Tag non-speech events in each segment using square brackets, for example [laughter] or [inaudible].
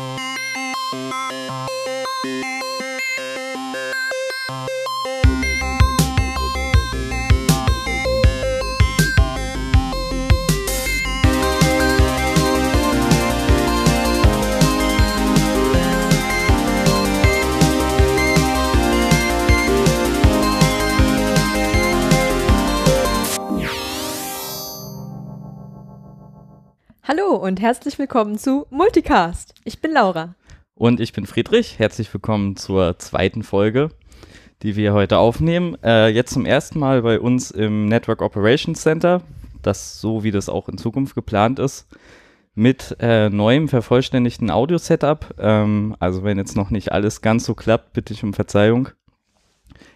Hallo und herzlich willkommen zu Multicast. Ich bin Laura. Und ich bin Friedrich. Herzlich willkommen zur zweiten Folge, die wir heute aufnehmen. Äh, jetzt zum ersten Mal bei uns im Network Operations Center, das so wie das auch in Zukunft geplant ist, mit äh, neuem vervollständigten Audio-Setup. Ähm, also wenn jetzt noch nicht alles ganz so klappt, bitte ich um Verzeihung.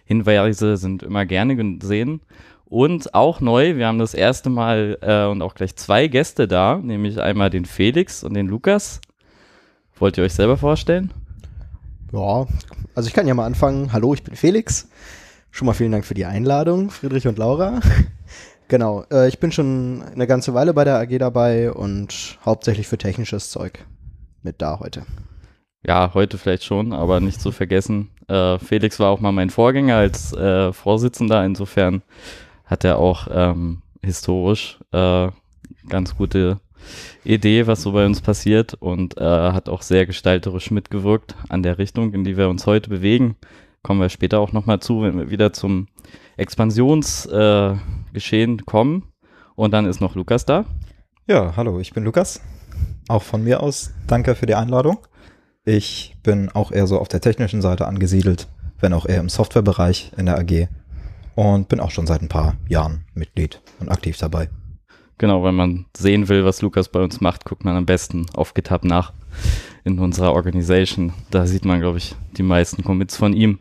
Hinweise sind immer gerne gesehen. Und auch neu, wir haben das erste Mal äh, und auch gleich zwei Gäste da, nämlich einmal den Felix und den Lukas. Wollt ihr euch selber vorstellen? Ja, also ich kann ja mal anfangen. Hallo, ich bin Felix. Schon mal vielen Dank für die Einladung, Friedrich und Laura. [laughs] genau, äh, ich bin schon eine ganze Weile bei der AG dabei und hauptsächlich für technisches Zeug mit da heute. Ja, heute vielleicht schon, aber nicht zu vergessen. Äh, Felix war auch mal mein Vorgänger als äh, Vorsitzender, insofern hat er auch ähm, historisch äh, ganz gute Idee, was so bei uns passiert und äh, hat auch sehr gestalterisch mitgewirkt an der Richtung, in die wir uns heute bewegen. Kommen wir später auch nochmal zu, wenn wir wieder zum Expansionsgeschehen äh, kommen. Und dann ist noch Lukas da. Ja, hallo, ich bin Lukas. Auch von mir aus danke für die Einladung. Ich bin auch eher so auf der technischen Seite angesiedelt, wenn auch eher im Softwarebereich in der AG und bin auch schon seit ein paar Jahren Mitglied und aktiv dabei. Genau, wenn man sehen will, was Lukas bei uns macht, guckt man am besten auf GitHub nach in unserer Organisation. Da sieht man, glaube ich, die meisten Commits von ihm.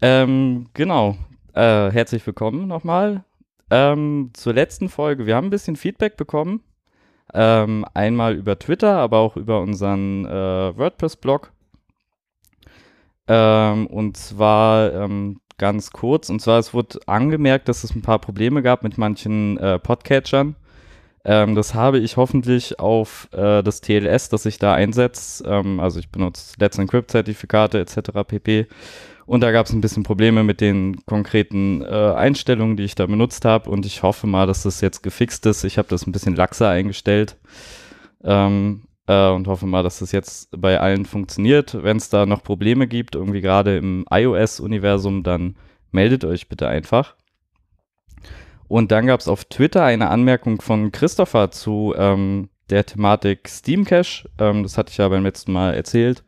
Ähm, genau. Äh, herzlich willkommen nochmal. Ähm, zur letzten Folge. Wir haben ein bisschen Feedback bekommen. Ähm, einmal über Twitter, aber auch über unseren äh, WordPress-Blog. Ähm, und zwar ähm, ganz kurz. Und zwar, es wurde angemerkt, dass es ein paar Probleme gab mit manchen äh, Podcatchern. Ähm, das habe ich hoffentlich auf äh, das TLS, das ich da einsetze. Ähm, also ich benutze Let's Encrypt-Zertifikate etc. pp. Und da gab es ein bisschen Probleme mit den konkreten äh, Einstellungen, die ich da benutzt habe. Und ich hoffe mal, dass das jetzt gefixt ist. Ich habe das ein bisschen laxer eingestellt. Ähm, äh, und hoffe mal, dass das jetzt bei allen funktioniert. Wenn es da noch Probleme gibt, irgendwie gerade im iOS-Universum, dann meldet euch bitte einfach. Und dann gab es auf Twitter eine Anmerkung von Christopher zu ähm, der Thematik Steam Cache. Ähm, das hatte ich ja beim letzten Mal erzählt,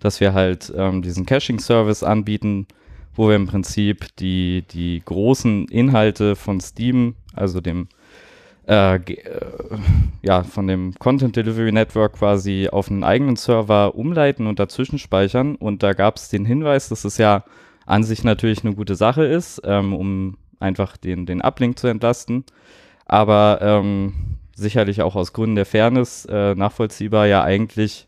dass wir halt ähm, diesen Caching-Service anbieten, wo wir im Prinzip die, die großen Inhalte von Steam, also dem äh, äh, ja, von dem Content Delivery Network quasi auf einen eigenen Server umleiten und dazwischen speichern. Und da gab es den Hinweis, dass es ja an sich natürlich eine gute Sache ist, ähm, um einfach den, den Uplink zu entlasten. Aber ähm, sicherlich auch aus Gründen der Fairness äh, nachvollziehbar ja eigentlich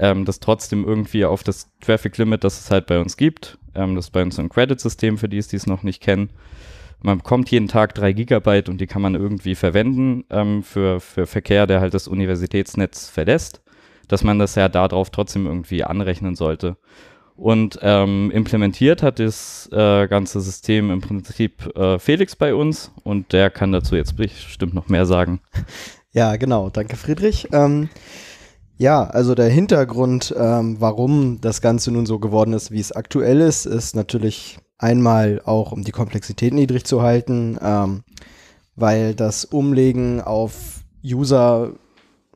ähm, das trotzdem irgendwie auf das Traffic Limit, das es halt bei uns gibt. Ähm, das bei uns ein Credit-System, für die es dies noch nicht kennen man bekommt jeden Tag drei Gigabyte und die kann man irgendwie verwenden ähm, für, für Verkehr, der halt das Universitätsnetz verlässt, dass man das ja darauf trotzdem irgendwie anrechnen sollte. Und ähm, implementiert hat das äh, ganze System im Prinzip äh, Felix bei uns und der kann dazu jetzt bestimmt noch mehr sagen. [laughs] Ja, genau. Danke, Friedrich. Ähm, ja, also der Hintergrund, ähm, warum das Ganze nun so geworden ist, wie es aktuell ist, ist natürlich Einmal auch, um die Komplexität niedrig zu halten, ähm, weil das Umlegen auf User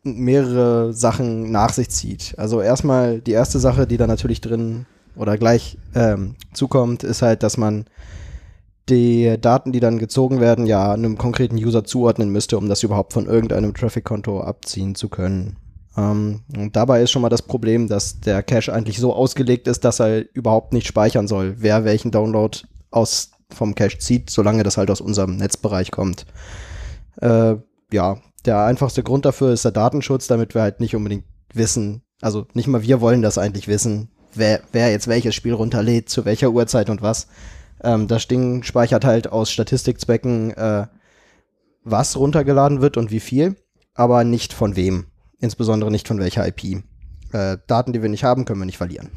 mehrere Sachen nach sich zieht. Also erstmal die erste Sache, die da natürlich drin oder gleich ähm, zukommt, ist halt, dass man die Daten, die dann gezogen werden, ja einem konkreten User zuordnen müsste, um das überhaupt von irgendeinem Traffic-Konto abziehen zu können. Ähm, und dabei ist schon mal das Problem, dass der Cache eigentlich so ausgelegt ist, dass er überhaupt nicht speichern soll, wer welchen Download aus vom Cache zieht, solange das halt aus unserem Netzbereich kommt. Äh, ja, der einfachste Grund dafür ist der Datenschutz, damit wir halt nicht unbedingt wissen, also nicht mal wir wollen das eigentlich wissen, wer, wer jetzt welches Spiel runterlädt, zu welcher Uhrzeit und was. Ähm, das Ding speichert halt aus Statistikzwecken, äh, was runtergeladen wird und wie viel, aber nicht von wem insbesondere nicht von welcher IP. Äh, Daten, die wir nicht haben, können wir nicht verlieren.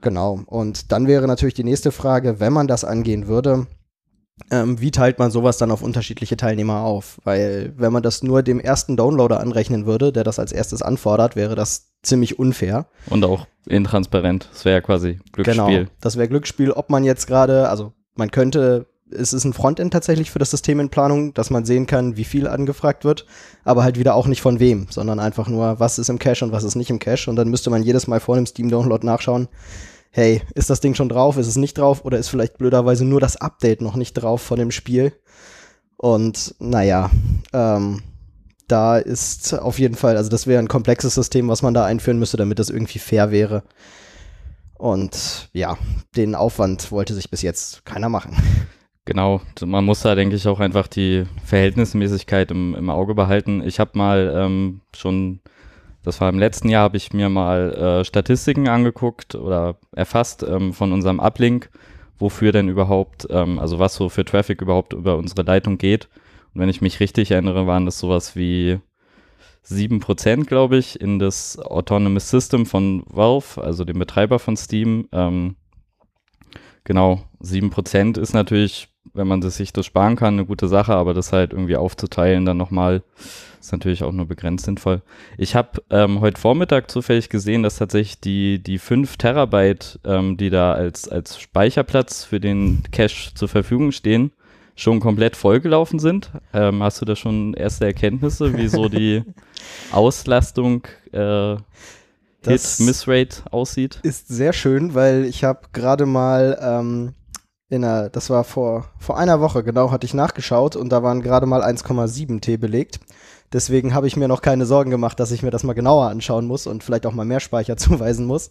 Genau. Und dann wäre natürlich die nächste Frage, wenn man das angehen würde, ähm, wie teilt man sowas dann auf unterschiedliche Teilnehmer auf? Weil wenn man das nur dem ersten Downloader anrechnen würde, der das als erstes anfordert, wäre das ziemlich unfair. Und auch intransparent. Das wäre ja quasi Glücksspiel. Genau, das wäre Glücksspiel, ob man jetzt gerade, also man könnte, es ist ein Frontend tatsächlich für das System in Planung, dass man sehen kann, wie viel angefragt wird, aber halt wieder auch nicht von wem, sondern einfach nur, was ist im Cache und was ist nicht im Cache. Und dann müsste man jedes Mal vor dem Steam-Download nachschauen, hey, ist das Ding schon drauf, ist es nicht drauf oder ist vielleicht blöderweise nur das Update noch nicht drauf von dem Spiel. Und naja, ähm, da ist auf jeden Fall, also das wäre ein komplexes System, was man da einführen müsste, damit das irgendwie fair wäre. Und ja, den Aufwand wollte sich bis jetzt keiner machen. Genau, man muss da, denke ich, auch einfach die Verhältnismäßigkeit im, im Auge behalten. Ich habe mal ähm, schon, das war im letzten Jahr, habe ich mir mal äh, Statistiken angeguckt oder erfasst ähm, von unserem Uplink, wofür denn überhaupt, ähm, also was so für Traffic überhaupt über unsere Leitung geht. Und wenn ich mich richtig erinnere, waren das sowas wie 7%, glaube ich, in das Autonomous System von Valve, also dem Betreiber von Steam. Ähm, genau, 7% ist natürlich, wenn man das sich das sparen kann, eine gute Sache, aber das halt irgendwie aufzuteilen dann nochmal ist natürlich auch nur begrenzt sinnvoll. Ich habe ähm, heute Vormittag zufällig gesehen, dass tatsächlich die, die 5 Terabyte, ähm, die da als, als Speicherplatz für den Cache zur Verfügung stehen, schon komplett vollgelaufen sind. Ähm, hast du da schon erste Erkenntnisse, wie so die [laughs] Auslastung äh, Hit-Miss-Rate aussieht? Ist sehr schön, weil ich habe gerade mal ähm, in einer, das war vor, vor einer Woche genau, hatte ich nachgeschaut und da waren gerade mal 1,7 T belegt. Deswegen habe ich mir noch keine Sorgen gemacht, dass ich mir das mal genauer anschauen muss und vielleicht auch mal mehr Speicher [laughs] zuweisen muss.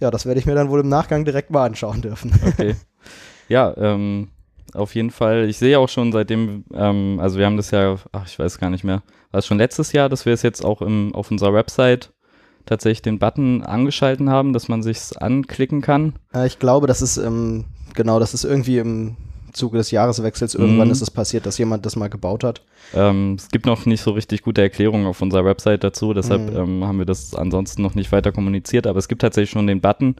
Ja, das werde ich mir dann wohl im Nachgang direkt mal anschauen dürfen. Okay. Ja, ähm, auf jeden Fall. Ich sehe auch schon seitdem, ähm, also wir haben das ja, ach, ich weiß gar nicht mehr, war es schon letztes Jahr, dass wir es jetzt auch im, auf unserer Website tatsächlich den Button angeschalten haben, dass man sich's anklicken kann. Äh, ich glaube, das ist, ähm, genau, das ist irgendwie im Zuge des Jahreswechsels irgendwann Mhm. ist es passiert, dass jemand das mal gebaut hat. Ähm, es gibt noch nicht so richtig gute Erklärungen auf unserer Website dazu, deshalb Mhm. ähm, haben wir das ansonsten noch nicht weiter kommuniziert, aber es gibt tatsächlich schon den Button,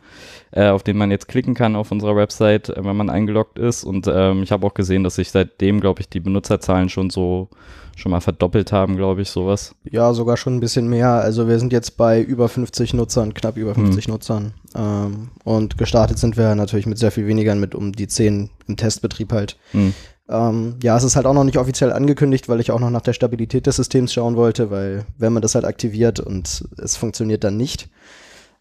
äh, auf den man jetzt klicken kann auf unserer Website, äh, wenn man eingeloggt ist und ähm, ich habe auch gesehen, dass sich seitdem, glaube ich, die Benutzerzahlen schon so schon mal verdoppelt haben, glaube ich, sowas. Ja, sogar schon ein bisschen mehr. Also wir sind jetzt bei über 50 Nutzern, knapp über 50 Nutzern. Ähm, und gestartet sind wir natürlich mit sehr viel weniger, mit um die 10 im Testbetrieb halt. Hm. Ähm, ja, es ist halt auch noch nicht offiziell angekündigt, weil ich auch noch nach der Stabilität des Systems schauen wollte, weil wenn man das halt aktiviert und es funktioniert dann nicht,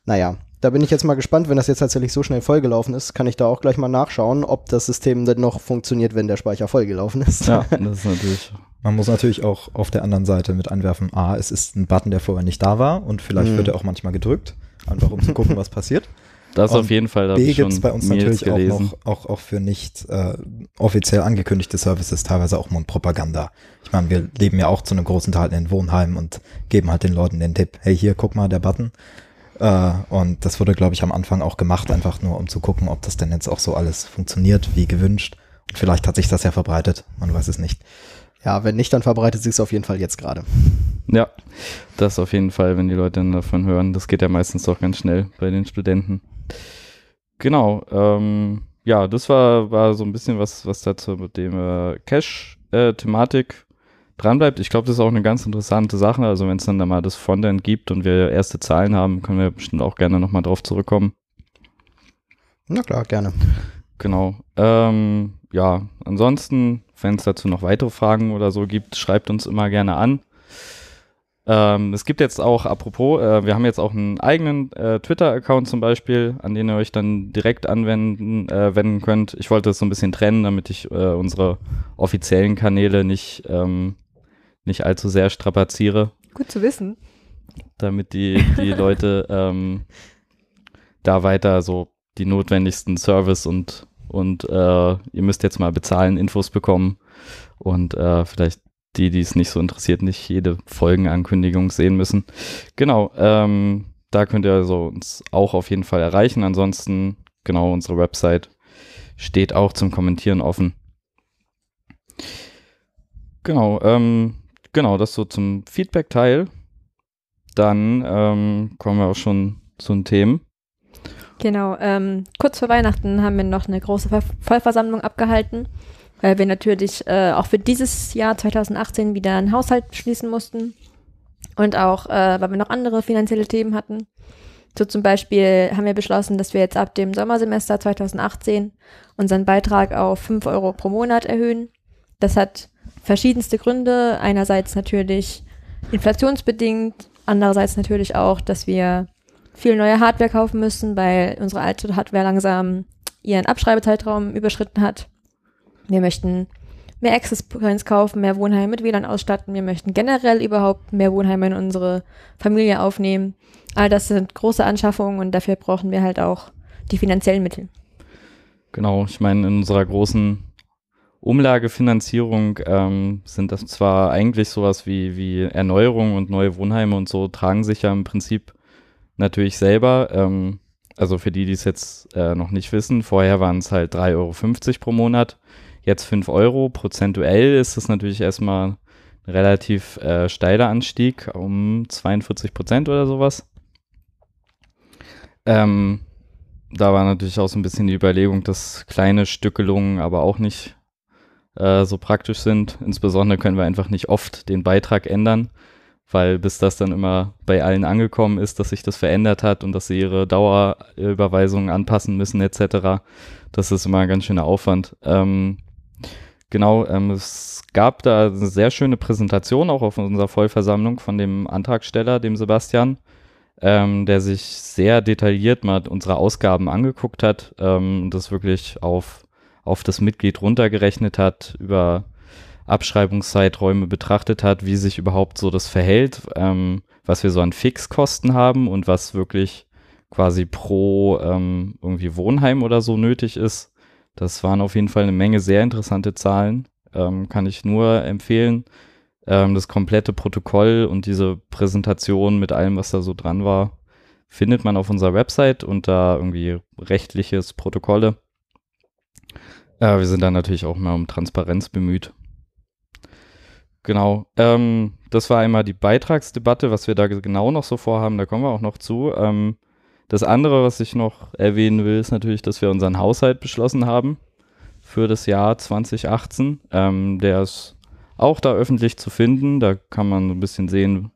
naja, da bin ich jetzt mal gespannt, wenn das jetzt tatsächlich so schnell vollgelaufen ist, kann ich da auch gleich mal nachschauen, ob das System denn noch funktioniert, wenn der Speicher vollgelaufen ist. Ja, [laughs] das ist natürlich. Man muss natürlich auch auf der anderen Seite mit anwerfen, A, es ist ein Button, der vorher nicht da war und vielleicht Mhm. wird er auch manchmal gedrückt, einfach um zu gucken, was passiert. [laughs] Das Und auf jeden Fall. B gibt es bei uns natürlich auch noch, auch, auch für nicht äh, offiziell angekündigte Services teilweise auch Mundpropaganda. Ich meine, wir leben ja auch zu einem großen Teil in Wohnheimen und geben halt den Leuten den Tipp, hey, hier, guck mal, der Button. Äh, und das wurde, glaube ich, am Anfang auch gemacht, einfach nur um zu gucken, ob das denn jetzt auch so alles funktioniert, wie gewünscht. Und vielleicht hat sich das ja verbreitet, man weiß es nicht. Ja, wenn nicht, dann verbreitet sich es auf jeden Fall jetzt gerade. Ja, das auf jeden Fall, wenn die Leute dann davon hören. Das geht ja meistens doch ganz schnell bei den Studenten. Genau, ähm, ja, das war, war so ein bisschen was, was dazu mit dem äh, Cache-Thematik dranbleibt. Ich glaube, das ist auch eine ganz interessante Sache. Also wenn es dann da mal das Frontend gibt und wir erste Zahlen haben, können wir bestimmt auch gerne nochmal drauf zurückkommen. Na klar, gerne. Genau. Ähm, ja, ansonsten, wenn es dazu noch weitere Fragen oder so gibt, schreibt uns immer gerne an. Ähm, es gibt jetzt auch, apropos, äh, wir haben jetzt auch einen eigenen äh, Twitter-Account zum Beispiel, an den ihr euch dann direkt anwenden äh, wenden könnt. Ich wollte das so ein bisschen trennen, damit ich äh, unsere offiziellen Kanäle nicht, ähm, nicht allzu sehr strapaziere Gut zu wissen. damit die, die [laughs] Leute ähm, da weiter so die notwendigsten Service und, und äh, ihr müsst jetzt mal bezahlen, Infos bekommen und äh, vielleicht die, die es nicht so interessiert, nicht jede Folgenankündigung sehen müssen. Genau, ähm, da könnt ihr also uns auch auf jeden Fall erreichen. Ansonsten, genau, unsere Website steht auch zum Kommentieren offen. Genau, ähm, genau, das so zum Feedback-Teil. dann ähm, kommen wir auch schon zu den Themen. Genau, ähm, kurz vor Weihnachten haben wir noch eine große Voll- Vollversammlung abgehalten, weil wir natürlich äh, auch für dieses Jahr 2018 wieder einen Haushalt schließen mussten und auch, äh, weil wir noch andere finanzielle Themen hatten. So zum Beispiel haben wir beschlossen, dass wir jetzt ab dem Sommersemester 2018 unseren Beitrag auf 5 Euro pro Monat erhöhen. Das hat verschiedenste Gründe. Einerseits natürlich inflationsbedingt, andererseits natürlich auch, dass wir viel neue Hardware kaufen müssen, weil unsere alte Hardware langsam ihren Abschreibezeitraum überschritten hat. Wir möchten mehr Access Points kaufen, mehr Wohnheime mit WLAN ausstatten. Wir möchten generell überhaupt mehr Wohnheime in unsere Familie aufnehmen. All das sind große Anschaffungen und dafür brauchen wir halt auch die finanziellen Mittel. Genau, ich meine, in unserer großen Umlagefinanzierung ähm, sind das zwar eigentlich sowas wie, wie Erneuerung und neue Wohnheime und so, tragen sich ja im Prinzip natürlich selber. Ähm, also für die, die es jetzt äh, noch nicht wissen, vorher waren es halt 3,50 Euro pro Monat, jetzt 5 Euro. Prozentuell ist es natürlich erstmal ein relativ äh, steiler Anstieg, um 42 Prozent oder sowas. Ähm, da war natürlich auch so ein bisschen die Überlegung, dass kleine Stückelungen aber auch nicht äh, so praktisch sind. Insbesondere können wir einfach nicht oft den Beitrag ändern, weil bis das dann immer bei allen angekommen ist, dass sich das verändert hat und dass sie ihre Dauerüberweisungen anpassen müssen etc. Das ist immer ein ganz schöner Aufwand. Ähm, genau, ähm, es gab da eine sehr schöne Präsentation auch auf unserer Vollversammlung von dem Antragsteller, dem Sebastian ähm, der sich sehr detailliert mal unsere Ausgaben angeguckt hat, ähm, das wirklich auf, auf das Mitglied runtergerechnet hat, über Abschreibungszeiträume betrachtet hat, wie sich überhaupt so das verhält, ähm, was wir so an Fixkosten haben und was wirklich quasi pro ähm, irgendwie Wohnheim oder so nötig ist. Das waren auf jeden Fall eine Menge sehr interessante Zahlen. Ähm, kann ich nur empfehlen. Ähm, das komplette Protokoll und diese Präsentation mit allem, was da so dran war, findet man auf unserer Website unter irgendwie rechtliches Protokolle. Äh, wir sind da natürlich auch mal um Transparenz bemüht. Genau. Ähm, das war einmal die Beitragsdebatte, was wir da genau noch so vorhaben, da kommen wir auch noch zu. Ähm, das andere, was ich noch erwähnen will, ist natürlich, dass wir unseren Haushalt beschlossen haben für das Jahr 2018. Ähm, der ist auch da öffentlich zu finden. Da kann man so ein bisschen sehen,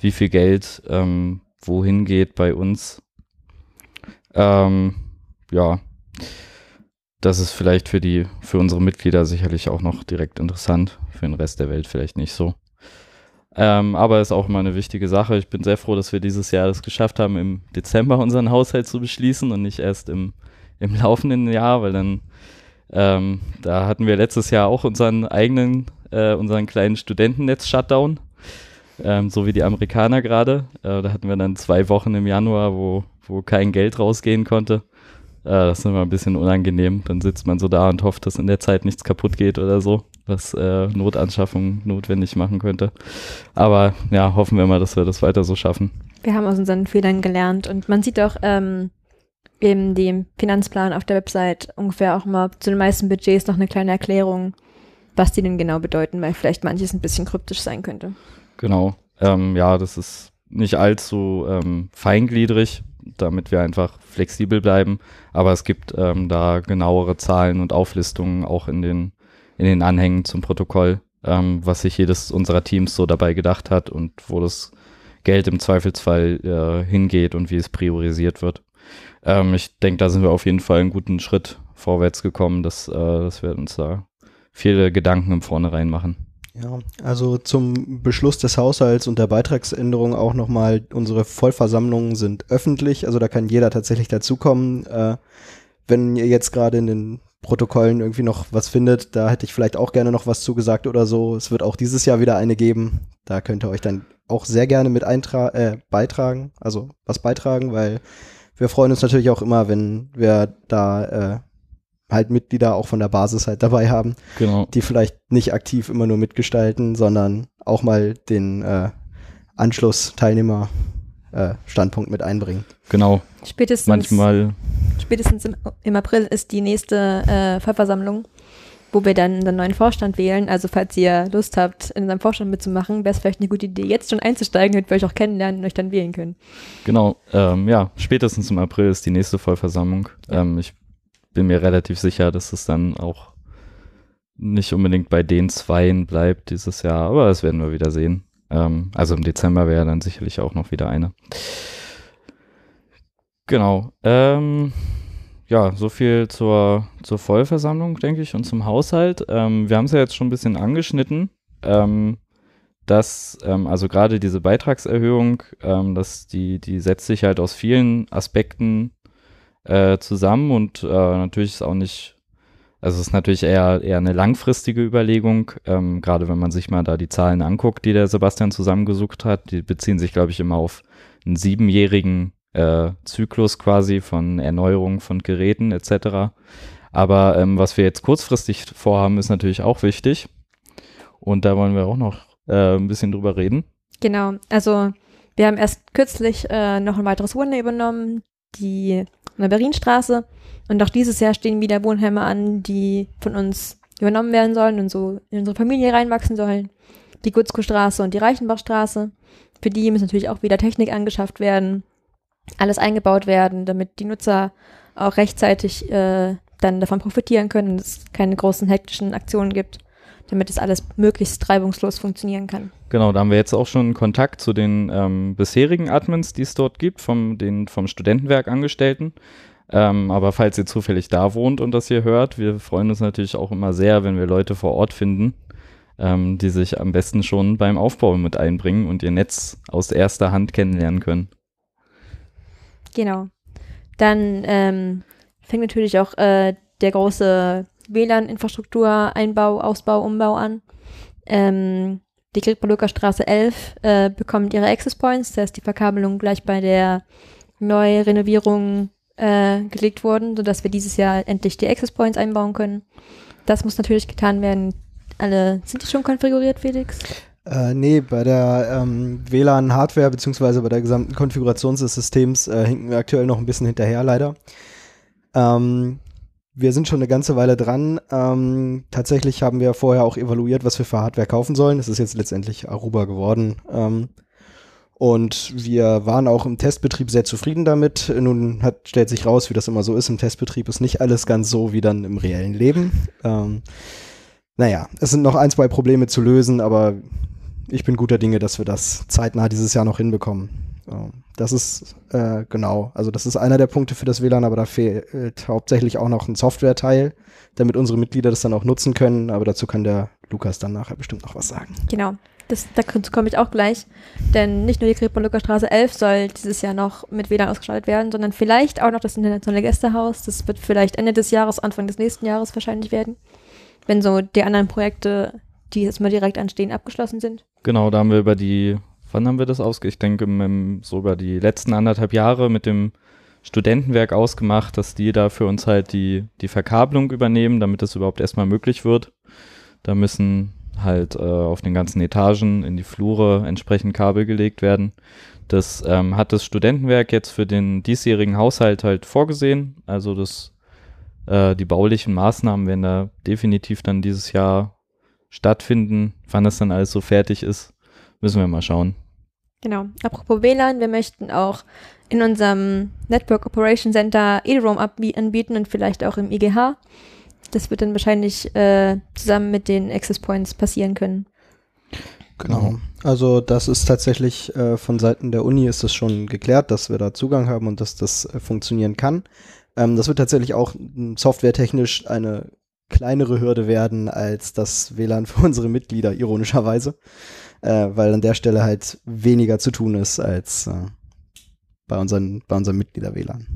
wie viel Geld ähm, wohin geht bei uns. Ähm, ja, das ist vielleicht für die, für unsere Mitglieder sicherlich auch noch direkt interessant, für den Rest der Welt vielleicht nicht so. Ähm, aber ist auch immer eine wichtige Sache. Ich bin sehr froh, dass wir dieses Jahr es geschafft haben, im Dezember unseren Haushalt zu beschließen und nicht erst im, im laufenden Jahr, weil dann ähm, da hatten wir letztes Jahr auch unseren eigenen, äh, unseren kleinen Studentennetz-Shutdown, ähm, so wie die Amerikaner gerade. Äh, da hatten wir dann zwei Wochen im Januar, wo, wo kein Geld rausgehen konnte. Äh, das ist immer ein bisschen unangenehm. Dann sitzt man so da und hofft, dass in der Zeit nichts kaputt geht oder so, was äh, Notanschaffung notwendig machen könnte. Aber ja, hoffen wir mal, dass wir das weiter so schaffen. Wir haben aus unseren Fehlern gelernt und man sieht auch ähm, in dem Finanzplan auf der Website ungefähr auch mal zu den meisten Budgets noch eine kleine Erklärung, was die denn genau bedeuten, weil vielleicht manches ein bisschen kryptisch sein könnte. Genau. Ähm, ja, das ist nicht allzu ähm, feingliedrig, damit wir einfach flexibel bleiben. Aber es gibt ähm, da genauere Zahlen und Auflistungen auch in den, in den Anhängen zum Protokoll, ähm, was sich jedes unserer Teams so dabei gedacht hat und wo das Geld im Zweifelsfall äh, hingeht und wie es priorisiert wird. Ähm, ich denke, da sind wir auf jeden Fall einen guten Schritt vorwärts gekommen, dass, äh, dass wir uns da viele Gedanken im Vornherein machen. Ja, also zum Beschluss des Haushalts und der Beitragsänderung auch nochmal, unsere Vollversammlungen sind öffentlich, also da kann jeder tatsächlich dazukommen. Äh, wenn ihr jetzt gerade in den Protokollen irgendwie noch was findet, da hätte ich vielleicht auch gerne noch was zugesagt oder so. Es wird auch dieses Jahr wieder eine geben. Da könnt ihr euch dann auch sehr gerne mit eintra äh, beitragen, also was beitragen, weil wir freuen uns natürlich auch immer, wenn wir da äh, halt Mitglieder auch von der Basis halt dabei haben, Genau. die vielleicht nicht aktiv immer nur mitgestalten, sondern auch mal den äh, Anschlussteilnehmer äh, Standpunkt mit einbringen. Genau. Spätestens, Manchmal, spätestens im, im April ist die nächste äh, Vollversammlung. wo wir dann unseren neuen Vorstand wählen. Also falls ihr Lust habt, in unserem Vorstand mitzumachen, wäre es vielleicht eine gute Idee, jetzt schon einzusteigen, damit wir euch auch kennenlernen und euch dann wählen können. Genau, ähm, ja, spätestens im April ist die nächste Vollversammlung. Ähm, ich bin mir relativ sicher, dass es dann auch nicht unbedingt bei den Zweien bleibt dieses Jahr, aber das werden wir wieder sehen. Ähm, also im Dezember wäre dann sicherlich auch noch wieder eine. Genau. Ähm, ja, so viel zur, zur Vollversammlung, denke ich, und zum Haushalt. Ähm, wir haben es ja jetzt schon ein bisschen angeschnitten, ähm, dass, ähm, also gerade diese Beitragserhöhung, ähm, dass die, die setzt sich halt aus vielen Aspekten äh, zusammen und äh, natürlich ist auch nicht, also es ist natürlich eher, eher eine langfristige Überlegung, ähm, gerade wenn man sich mal da die Zahlen anguckt, die der Sebastian zusammengesucht hat, die beziehen sich, glaube ich, immer auf einen siebenjährigen äh, Zyklus quasi von Erneuerung von Geräten etc. Aber ähm, was wir jetzt kurzfristig vorhaben, ist natürlich auch wichtig. Und da wollen wir auch noch äh, ein bisschen drüber reden. Genau, also wir haben erst kürzlich äh, noch ein weiteres Wohnheim übernommen, die an der Berlinstraße. Und auch dieses Jahr stehen wieder Wohnheime an, die von uns übernommen werden sollen und so in unsere Familie reinwachsen sollen. Die Gutzko-Straße und die Reichenbachstraße. Für die muss natürlich auch wieder Technik angeschafft werden, alles eingebaut werden, damit die Nutzer auch rechtzeitig äh, dann davon profitieren können und es keine großen hektischen Aktionen gibt, damit es alles möglichst reibungslos funktionieren kann. Genau, da haben wir jetzt auch schon Kontakt zu den ähm, bisherigen Admins, die es dort gibt, vom, den, vom Studentenwerk Angestellten. Ähm, aber falls ihr zufällig da wohnt und das hier hört, wir freuen uns natürlich auch immer sehr, wenn wir Leute vor Ort finden, ähm, die sich am besten schon beim Aufbau mit einbringen und ihr Netz aus erster Hand kennenlernen können. Genau. Dann ähm, fängt natürlich auch äh, der große WLAN-Infrastruktur-Einbau, Ausbau, Umbau an. Ähm, die Kriegbalucker Straße 11 äh, bekommt ihre Access Points, da ist die Verkabelung gleich bei der Neurenovierung äh, gelegt worden, sodass wir dieses Jahr endlich die Access Points einbauen können. Das muss natürlich getan werden. Alle, sind die schon konfiguriert, Felix? Äh, nee, bei der ähm, WLAN-Hardware beziehungsweise bei der gesamten Konfiguration des Systems äh, hinken wir aktuell noch ein bisschen hinterher, leider. Ähm, wir sind schon eine ganze Weile dran. Ähm, tatsächlich haben wir vorher auch evaluiert, was wir für Hardware kaufen sollen. Das ist jetzt letztendlich Aruba geworden. Ähm, und wir waren auch im Testbetrieb sehr zufrieden damit. Nun hat, stellt sich raus, wie das immer so ist. Im Testbetrieb ist nicht alles ganz so wie dann im reellen Leben. Ähm, naja, es sind noch ein, zwei Probleme zu lösen, aber ich bin guter Dinge, dass wir das zeitnah dieses Jahr noch hinbekommen. Das ist äh, genau, also das ist einer der Punkte für das WLAN, aber da fehlt hauptsächlich auch noch ein Software-Teil, damit unsere Mitglieder das dann auch nutzen können. Aber dazu kann der Lukas dann nachher bestimmt noch was sagen. Genau, das, dazu komme ich auch gleich. Denn nicht nur die Kriegbalucker Straße 11 soll dieses Jahr noch mit WLAN ausgestattet werden, sondern vielleicht auch noch das internationale Gästehaus. Das wird vielleicht Ende des Jahres, Anfang des nächsten Jahres wahrscheinlich werden, wenn so die anderen Projekte, die jetzt mal direkt anstehen, abgeschlossen sind. Genau, da haben wir über die, wann haben wir das ausge? Ich denke, im, so über die letzten anderthalb Jahre mit dem Studentenwerk ausgemacht, dass die da für uns halt die, die Verkabelung übernehmen, damit das überhaupt erstmal möglich wird. Da müssen halt äh, auf den ganzen Etagen in die Flure entsprechend Kabel gelegt werden. Das ähm, hat das Studentenwerk jetzt für den diesjährigen Haushalt halt vorgesehen. Also das, äh, die baulichen Maßnahmen werden da definitiv dann dieses Jahr stattfinden. Wann das dann alles so fertig ist, müssen wir mal schauen. Genau. Apropos WLAN, wir möchten auch in unserem Network Operation Center eDROM anbieten und vielleicht auch im IGH. Das wird dann wahrscheinlich äh, zusammen mit den Access Points passieren können. Genau. Also das ist tatsächlich äh, von Seiten der Uni ist das schon geklärt, dass wir da Zugang haben und dass das äh, funktionieren kann. Ähm, das wird tatsächlich auch softwaretechnisch eine kleinere Hürde werden als das WLAN für [laughs] unsere Mitglieder, ironischerweise, äh, weil an der Stelle halt weniger zu tun ist als äh, bei unseren, bei unseren Mitglieder-WLAN.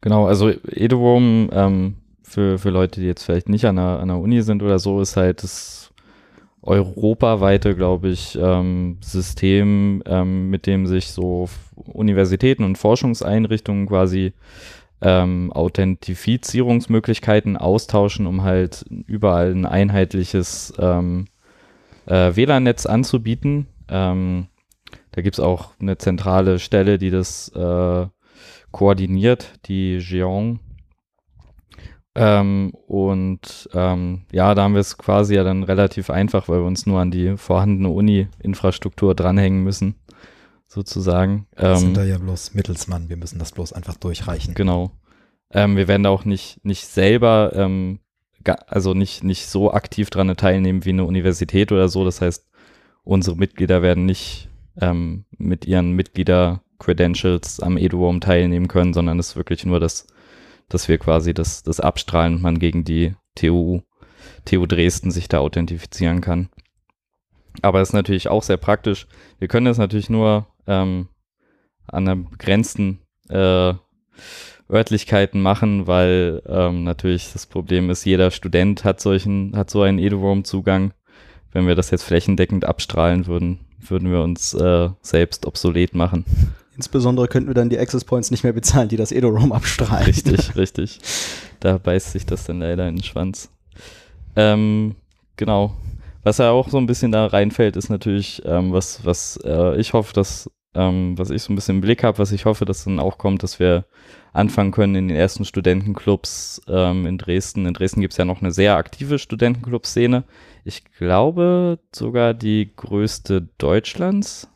Genau, also Edeworm ähm, für, für Leute, die jetzt vielleicht nicht an der, an der Uni sind oder so, ist halt das europaweite, glaube ich, ähm, System, ähm, mit dem sich so Universitäten und Forschungseinrichtungen quasi ähm, Authentifizierungsmöglichkeiten austauschen, um halt überall ein einheitliches ähm, äh, WLAN-Netz anzubieten. Ähm, da gibt es auch eine zentrale Stelle, die das äh, koordiniert, die Geon. Ähm, und ähm, ja, da haben wir es quasi ja dann relativ einfach, weil wir uns nur an die vorhandene Uni-Infrastruktur dranhängen müssen, sozusagen. Wir Ähm, sind da ja bloß Mittelsmann, wir müssen das bloß einfach durchreichen. Genau. Ähm, wir werden da auch nicht, nicht selber, ähm, also nicht, nicht so aktiv dran teilnehmen wie eine Universität oder so. Das heißt, unsere Mitglieder werden nicht ähm, mit ihren Mitglieder-Credentials am EduRoam teilnehmen können, sondern es ist wirklich nur das, dass wir quasi das, das abstrahlen und man gegen die TU, TU Dresden sich da authentifizieren kann. Aber es ist natürlich auch sehr praktisch. Wir können das natürlich nur ähm, an einer begrenzten äh, Örtlichkeiten machen, weil ähm, natürlich das Problem ist, jeder Student hat solchen, hat so einen EduRoam-Zugang. Wenn wir das jetzt flächendeckend abstrahlen würden, würden wir uns äh, selbst obsolet machen. Insbesondere könnten wir dann die Access Points nicht mehr bezahlen, die das Edo-Roam abstrahlen. Richtig, [laughs] richtig. Da beißt sich das dann leider in den Schwanz. Ähm, genau. Was ja auch so ein bisschen da reinfällt, ist natürlich, ähm, was, was äh, ich hoffe, dass, ähm, was ich so ein bisschen im Blick habe, was ich hoffe, dass dann auch kommt, dass wir anfangen können in den ersten Studentenclubs ähm, in Dresden. In Dresden gibt es ja noch eine sehr aktive Studentenclub-Szene. Ich glaube sogar die größte Deutschlands.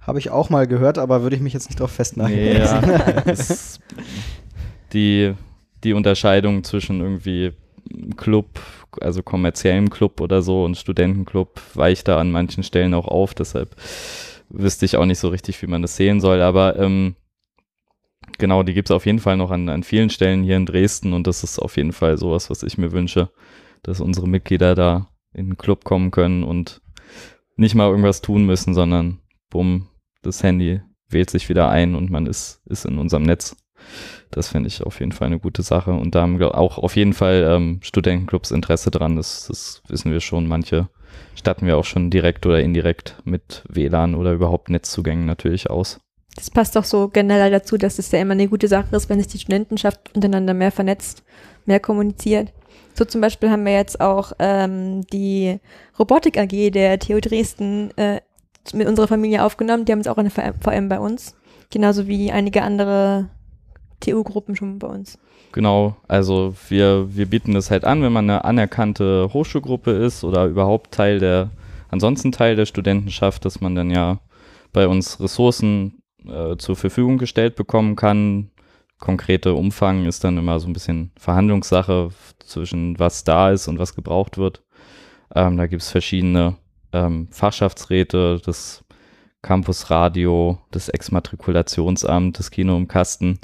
Habe ich auch mal gehört, aber würde ich mich jetzt nicht drauf festnageln. Ja, [laughs] die, die Unterscheidung zwischen irgendwie Club, also kommerziellem Club oder so und Studentenclub weicht da an manchen Stellen auch auf. Deshalb wüsste ich auch nicht so richtig, wie man das sehen soll. Aber ähm, genau, die gibt es auf jeden Fall noch an, an vielen Stellen hier in Dresden und das ist auf jeden Fall sowas, was ich mir wünsche, dass unsere Mitglieder da in den Club kommen können und nicht mal irgendwas tun müssen, sondern bumm, das Handy wählt sich wieder ein und man ist, ist in unserem Netz. Das finde ich auf jeden Fall eine gute Sache. Und da haben auch auf jeden Fall ähm, Studentenclubs Interesse dran. Das, das wissen wir schon. Manche statten wir auch schon direkt oder indirekt mit WLAN oder überhaupt Netzzugängen natürlich aus. Das passt auch so generell dazu, dass es ja immer eine gute Sache ist, wenn sich die Studentenschaft untereinander mehr vernetzt, mehr kommuniziert. So zum Beispiel haben wir jetzt auch ähm, die Robotik AG der TU Dresden äh, mit unserer Familie aufgenommen. Die haben jetzt auch eine VM bei uns. Genauso wie einige andere TU-Gruppen schon bei uns. Genau, also wir, wir bieten das halt an, wenn man eine anerkannte Hochschulgruppe ist oder überhaupt Teil der, ansonsten Teil der Studentenschaft, dass man dann ja bei uns Ressourcen äh, zur Verfügung gestellt bekommen kann. Konkrete Umfang ist dann immer so ein bisschen Verhandlungssache zwischen was da ist und was gebraucht wird. Ähm, da gibt es verschiedene ähm, Fachschaftsräte, das Campusradio, das Exmatrikulationsamt, das Kino im Kasten,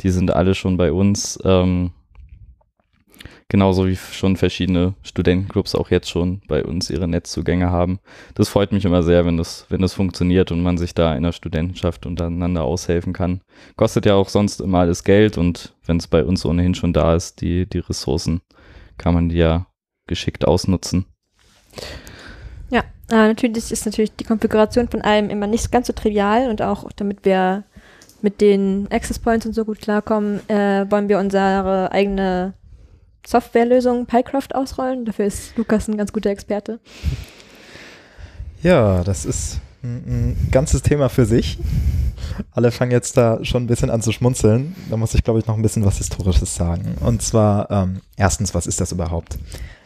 die sind alle schon bei uns. Ähm, genauso wie schon verschiedene Studentenclubs auch jetzt schon bei uns ihre Netzzugänge haben. Das freut mich immer sehr, wenn das, wenn das funktioniert und man sich da in der Studentenschaft untereinander aushelfen kann. Kostet ja auch sonst immer alles Geld und wenn es bei uns ohnehin schon da ist, die, die Ressourcen, kann man die ja geschickt ausnutzen. Ja, äh, natürlich ist natürlich die Konfiguration von allem immer nicht ganz so trivial und auch damit wir mit den Access Points und so gut klarkommen, äh, wollen wir unsere eigene Softwarelösung Pycraft ausrollen. Dafür ist Lukas ein ganz guter Experte. Ja, das ist ein, ein ganzes Thema für sich. Alle fangen jetzt da schon ein bisschen an zu schmunzeln. Da muss ich, glaube ich, noch ein bisschen was Historisches sagen. Und zwar, ähm, erstens, was ist das überhaupt?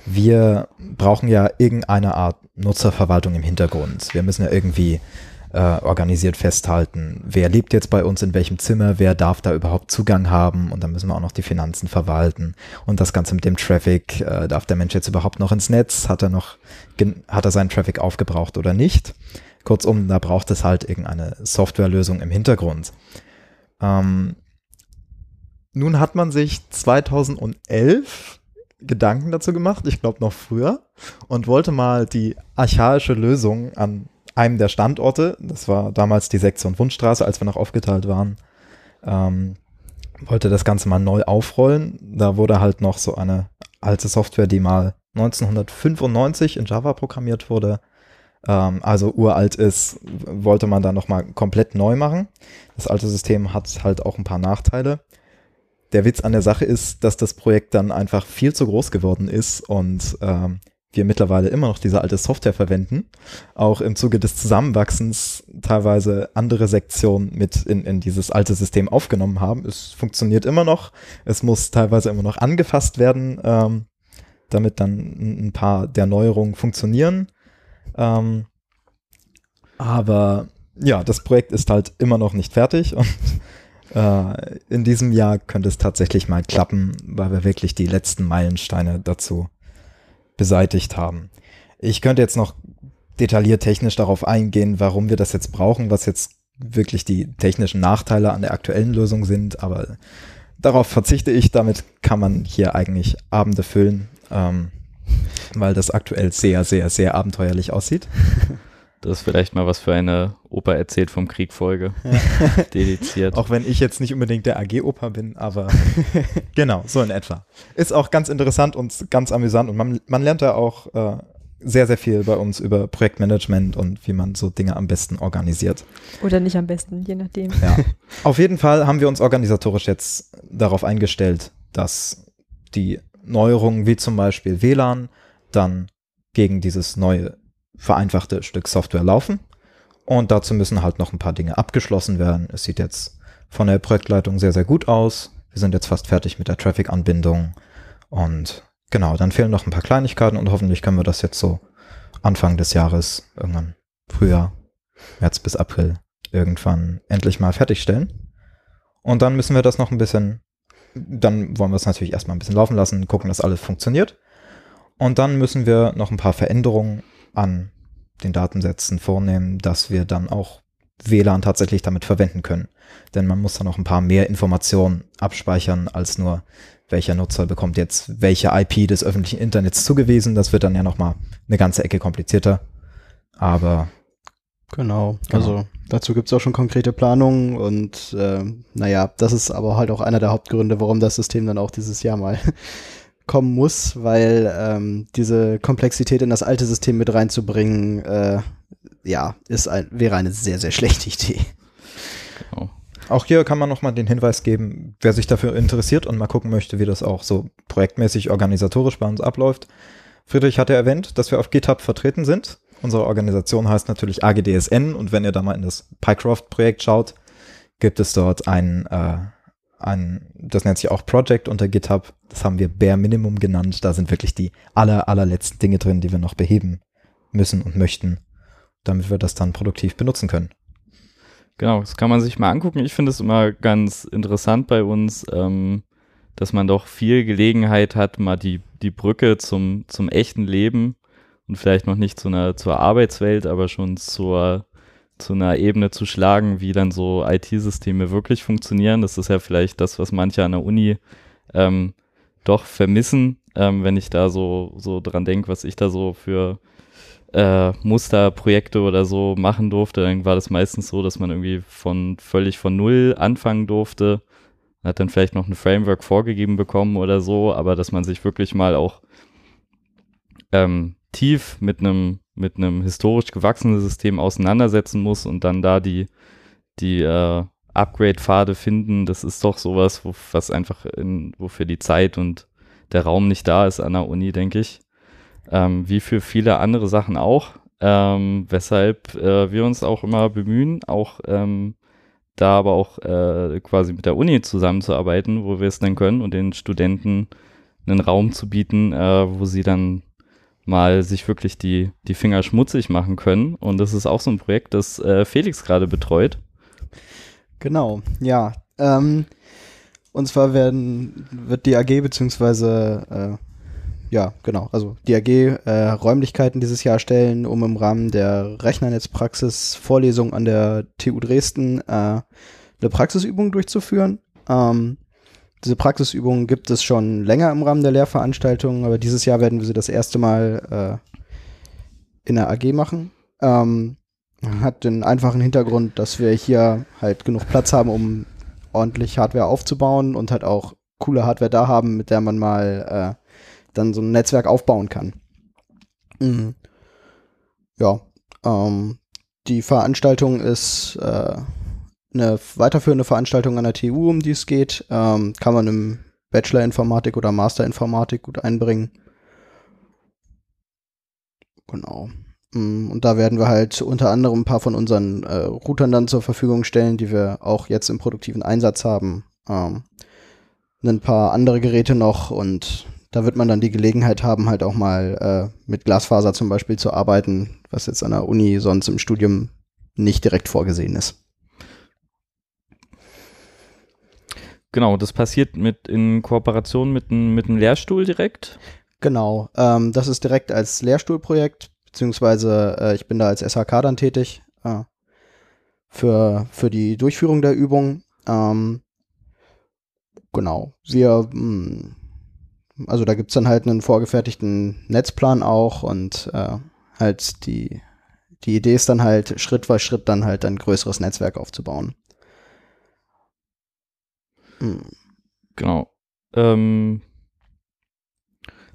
Wir brauchen ja irgendeine Art Nutzerverwaltung im Hintergrund. Wir müssen ja irgendwie äh, organisiert festhalten, wer lebt jetzt bei uns in welchem Zimmer, wer darf da überhaupt Zugang haben und dann müssen wir auch noch die Finanzen verwalten und das Ganze mit dem Traffic, äh, darf der Mensch jetzt überhaupt noch ins Netz, hat er noch, hat er seinen Traffic aufgebraucht oder nicht? Kurzum, da braucht es halt irgendeine Softwarelösung im Hintergrund. Ähm, nun hat man sich 2011 Gedanken dazu gemacht, ich glaube noch früher, und wollte mal die archaische Lösung an einem der Standorte, das war damals die Sektion Wundstraße, als wir noch aufgeteilt waren, ähm, wollte das Ganze mal neu aufrollen. Da wurde halt noch so eine alte Software, die mal 1995 in Java programmiert wurde, ähm, also uralt ist, wollte man da nochmal komplett neu machen. Das alte System hat halt auch ein paar Nachteile. Der Witz an der Sache ist, dass das Projekt dann einfach viel zu groß geworden ist und ähm, wir mittlerweile immer noch diese alte Software verwenden, auch im Zuge des Zusammenwachsens teilweise andere Sektionen mit in, in dieses alte System aufgenommen haben. Es funktioniert immer noch, es muss teilweise immer noch angefasst werden, ähm, damit dann ein paar der Neuerungen funktionieren. Ähm, aber ja, das Projekt ist halt immer noch nicht fertig [laughs] und äh, in diesem Jahr könnte es tatsächlich mal klappen, weil wir wirklich die letzten Meilensteine dazu beseitigt haben. Ich könnte jetzt noch detailliert technisch darauf eingehen, warum wir das jetzt brauchen, was jetzt wirklich die technischen Nachteile an der aktuellen Lösung sind, aber darauf verzichte ich. Damit kann man hier eigentlich Abende füllen, ähm, weil das aktuell sehr, sehr, sehr abenteuerlich aussieht. [laughs] Das ist vielleicht mal was für eine Opa erzählt vom Krieg Folge. Ja. [laughs] Dediziert. Auch wenn ich jetzt nicht unbedingt der AG-Opa bin, aber [laughs] genau, so in etwa. Ist auch ganz interessant und ganz amüsant und man, man lernt da auch äh, sehr, sehr viel bei uns über Projektmanagement und wie man so Dinge am besten organisiert. Oder nicht am besten, je nachdem. Ja. [laughs] Auf jeden Fall haben wir uns organisatorisch jetzt darauf eingestellt, dass die Neuerungen wie zum Beispiel WLAN dann gegen dieses neue vereinfachte Stück Software laufen. Und dazu müssen halt noch ein paar Dinge abgeschlossen werden. Es sieht jetzt von der Projektleitung sehr, sehr gut aus. Wir sind jetzt fast fertig mit der Traffic-Anbindung. Und genau, dann fehlen noch ein paar Kleinigkeiten und hoffentlich können wir das jetzt so Anfang des Jahres, irgendwann Frühjahr, März bis April, irgendwann endlich mal fertigstellen. Und dann müssen wir das noch ein bisschen, dann wollen wir es natürlich erstmal ein bisschen laufen lassen, gucken, dass alles funktioniert. Und dann müssen wir noch ein paar Veränderungen an den Datensätzen vornehmen, dass wir dann auch WLAN tatsächlich damit verwenden können. Denn man muss dann noch ein paar mehr Informationen abspeichern als nur, welcher Nutzer bekommt jetzt welche IP des öffentlichen Internets zugewiesen. Das wird dann ja nochmal eine ganze Ecke komplizierter. Aber Genau, genau. also dazu gibt es auch schon konkrete Planungen und äh, naja, das ist aber halt auch einer der Hauptgründe, warum das System dann auch dieses Jahr mal kommen muss, weil ähm, diese Komplexität in das alte System mit reinzubringen, äh, ja, ist ein, wäre eine sehr, sehr schlechte Idee. Genau. Auch hier kann man nochmal den Hinweis geben, wer sich dafür interessiert und mal gucken möchte, wie das auch so projektmäßig organisatorisch bei uns abläuft. Friedrich hatte erwähnt, dass wir auf GitHub vertreten sind. Unsere Organisation heißt natürlich AGDSN und wenn ihr da mal in das PyCraft-Projekt schaut, gibt es dort ein äh, ein, das nennt sich auch Project unter GitHub. Das haben wir Bare Minimum genannt. Da sind wirklich die aller, allerletzten Dinge drin, die wir noch beheben müssen und möchten, damit wir das dann produktiv benutzen können. Genau, das kann man sich mal angucken. Ich finde es immer ganz interessant bei uns, ähm, dass man doch viel Gelegenheit hat, mal die, die Brücke zum, zum echten Leben und vielleicht noch nicht zu einer, zur Arbeitswelt, aber schon zur, zu einer Ebene zu schlagen, wie dann so IT-Systeme wirklich funktionieren. Das ist ja vielleicht das, was manche an der Uni ähm, doch vermissen, ähm, wenn ich da so, so dran denke, was ich da so für äh, Musterprojekte oder so machen durfte, dann war das meistens so, dass man irgendwie von völlig von null anfangen durfte. Hat dann vielleicht noch ein Framework vorgegeben bekommen oder so, aber dass man sich wirklich mal auch ähm, tief mit einem mit einem historisch gewachsenen System auseinandersetzen muss und dann da die, die äh, Upgrade-Pfade finden, das ist doch sowas, wo, was einfach in, wofür die Zeit und der Raum nicht da ist an der Uni, denke ich. Ähm, wie für viele andere Sachen auch. Ähm, weshalb äh, wir uns auch immer bemühen, auch ähm, da aber auch äh, quasi mit der Uni zusammenzuarbeiten, wo wir es dann können und den Studenten einen Raum zu bieten, äh, wo sie dann mal sich wirklich die, die Finger schmutzig machen können. Und das ist auch so ein Projekt, das äh, Felix gerade betreut. Genau, ja. Ähm, und zwar werden, wird die AG beziehungsweise äh, ja, genau, also die AG äh, Räumlichkeiten dieses Jahr stellen, um im Rahmen der Rechnernetzpraxis Vorlesung an der TU Dresden äh, eine Praxisübung durchzuführen. Ähm, diese Praxisübungen gibt es schon länger im Rahmen der Lehrveranstaltungen, aber dieses Jahr werden wir sie das erste Mal äh, in der AG machen. Ähm, hat den einfachen Hintergrund, dass wir hier halt genug Platz haben, um ordentlich Hardware aufzubauen und halt auch coole Hardware da haben, mit der man mal äh, dann so ein Netzwerk aufbauen kann. Mhm. Ja, ähm, die Veranstaltung ist äh, eine weiterführende Veranstaltung an der TU, um die es geht, ähm, kann man im Bachelor Informatik oder Master Informatik gut einbringen. Genau. Mm, Und da werden wir halt unter anderem ein paar von unseren äh, Routern dann zur Verfügung stellen, die wir auch jetzt im produktiven Einsatz haben. Ähm, ein paar andere Geräte noch und da wird man dann die Gelegenheit haben, halt auch mal äh, mit Glasfaser zum Beispiel zu arbeiten, was jetzt an der Uni sonst im Studium nicht direkt vorgesehen ist. Genau, das passiert mit in Kooperation mit einem mit Lehrstuhl direkt. Genau, ähm, das ist direkt als Lehrstuhlprojekt, beziehungsweise äh, ich bin da als SHK dann tätig äh, für, für die Durchführung der Übung. Ähm, genau, wir, mh, also da gibt's dann halt einen vorgefertigten Netzplan auch und äh, halt die, die Idee ist dann halt Schritt für Schritt dann halt ein größeres Netzwerk aufzubauen. Genau. Ähm,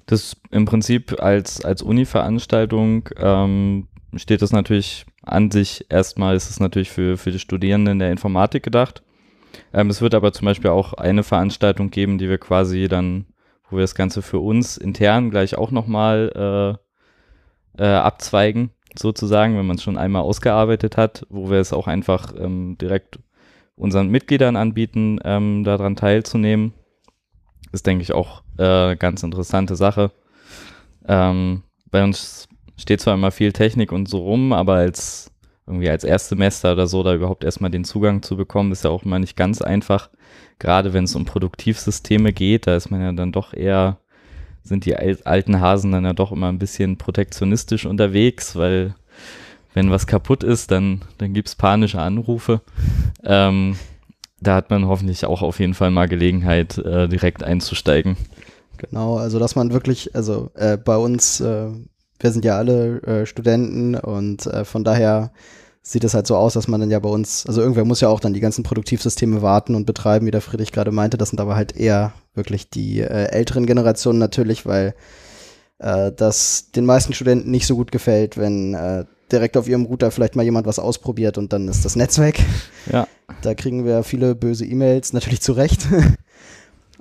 das im Prinzip als, als Uni-Veranstaltung ähm, steht das natürlich an sich erstmal, ist es natürlich für, für die Studierenden der Informatik gedacht. Ähm, es wird aber zum Beispiel auch eine Veranstaltung geben, die wir quasi dann, wo wir das Ganze für uns intern gleich auch nochmal äh, äh, abzweigen, sozusagen, wenn man es schon einmal ausgearbeitet hat, wo wir es auch einfach ähm, direkt unseren Mitgliedern anbieten, ähm, daran teilzunehmen. Ist, denke ich, auch äh, ganz interessante Sache. Ähm, bei uns steht zwar immer viel Technik und so rum, aber als irgendwie als Erstsemester oder so da überhaupt erstmal den Zugang zu bekommen, ist ja auch immer nicht ganz einfach. Gerade wenn es um Produktivsysteme geht, da ist man ja dann doch eher, sind die alten Hasen dann ja doch immer ein bisschen protektionistisch unterwegs, weil wenn was kaputt ist, dann, dann gibt es panische Anrufe. Ähm, da hat man hoffentlich auch auf jeden Fall mal Gelegenheit, äh, direkt einzusteigen. Genau, also dass man wirklich, also äh, bei uns, äh, wir sind ja alle äh, Studenten und äh, von daher sieht es halt so aus, dass man dann ja bei uns, also irgendwer muss ja auch dann die ganzen Produktivsysteme warten und betreiben, wie der Friedrich gerade meinte. Das sind aber halt eher wirklich die äh, älteren Generationen natürlich, weil das den meisten Studenten nicht so gut gefällt, wenn direkt auf ihrem Router vielleicht mal jemand was ausprobiert und dann ist das Netz weg. Ja. Da kriegen wir viele böse E-Mails, natürlich zu Recht. [laughs]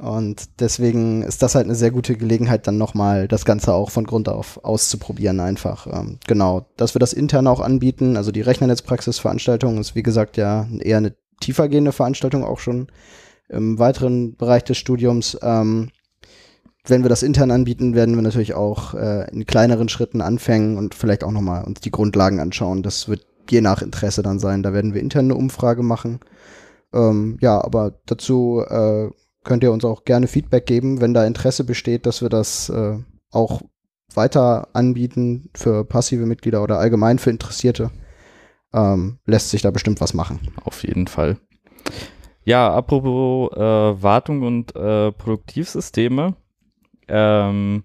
Und deswegen ist das halt eine sehr gute Gelegenheit, dann nochmal das Ganze auch von Grund auf auszuprobieren einfach. Ähm, genau, dass wir das intern auch anbieten. Also die Rechnernetzpraxisveranstaltung ist wie gesagt ja eher eine tiefergehende Veranstaltung auch schon im weiteren Bereich des Studiums. Ähm, wenn wir das intern anbieten, werden wir natürlich auch äh, in kleineren Schritten anfangen und vielleicht auch nochmal uns die Grundlagen anschauen. Das wird je nach Interesse dann sein. Da werden wir intern eine Umfrage machen. Ähm, ja, aber dazu äh, könnt ihr uns auch gerne Feedback geben, wenn da Interesse besteht, dass wir das äh, auch weiter anbieten für passive Mitglieder oder allgemein für Interessierte. Ähm, lässt sich da bestimmt was machen. Auf jeden Fall. Ja, apropos äh, Wartung und äh, Produktivsysteme. Ähm,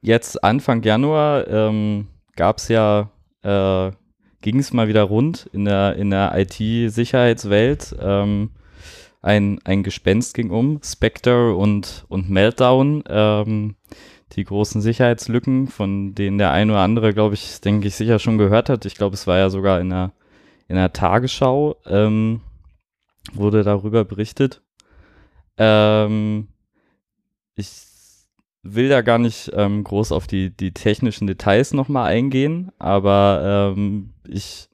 jetzt Anfang Januar ähm, gab es ja, äh, ging es mal wieder rund in der, in der IT-Sicherheitswelt. Ähm, ein, ein Gespenst ging um, Spectre und, und Meltdown, ähm, die großen Sicherheitslücken, von denen der ein oder andere, glaube ich, denke ich, sicher schon gehört hat. Ich glaube, es war ja sogar in der, in der Tagesschau, ähm, wurde darüber berichtet. Ähm, ich will da gar nicht ähm, groß auf die, die technischen Details nochmal eingehen, aber ähm, ich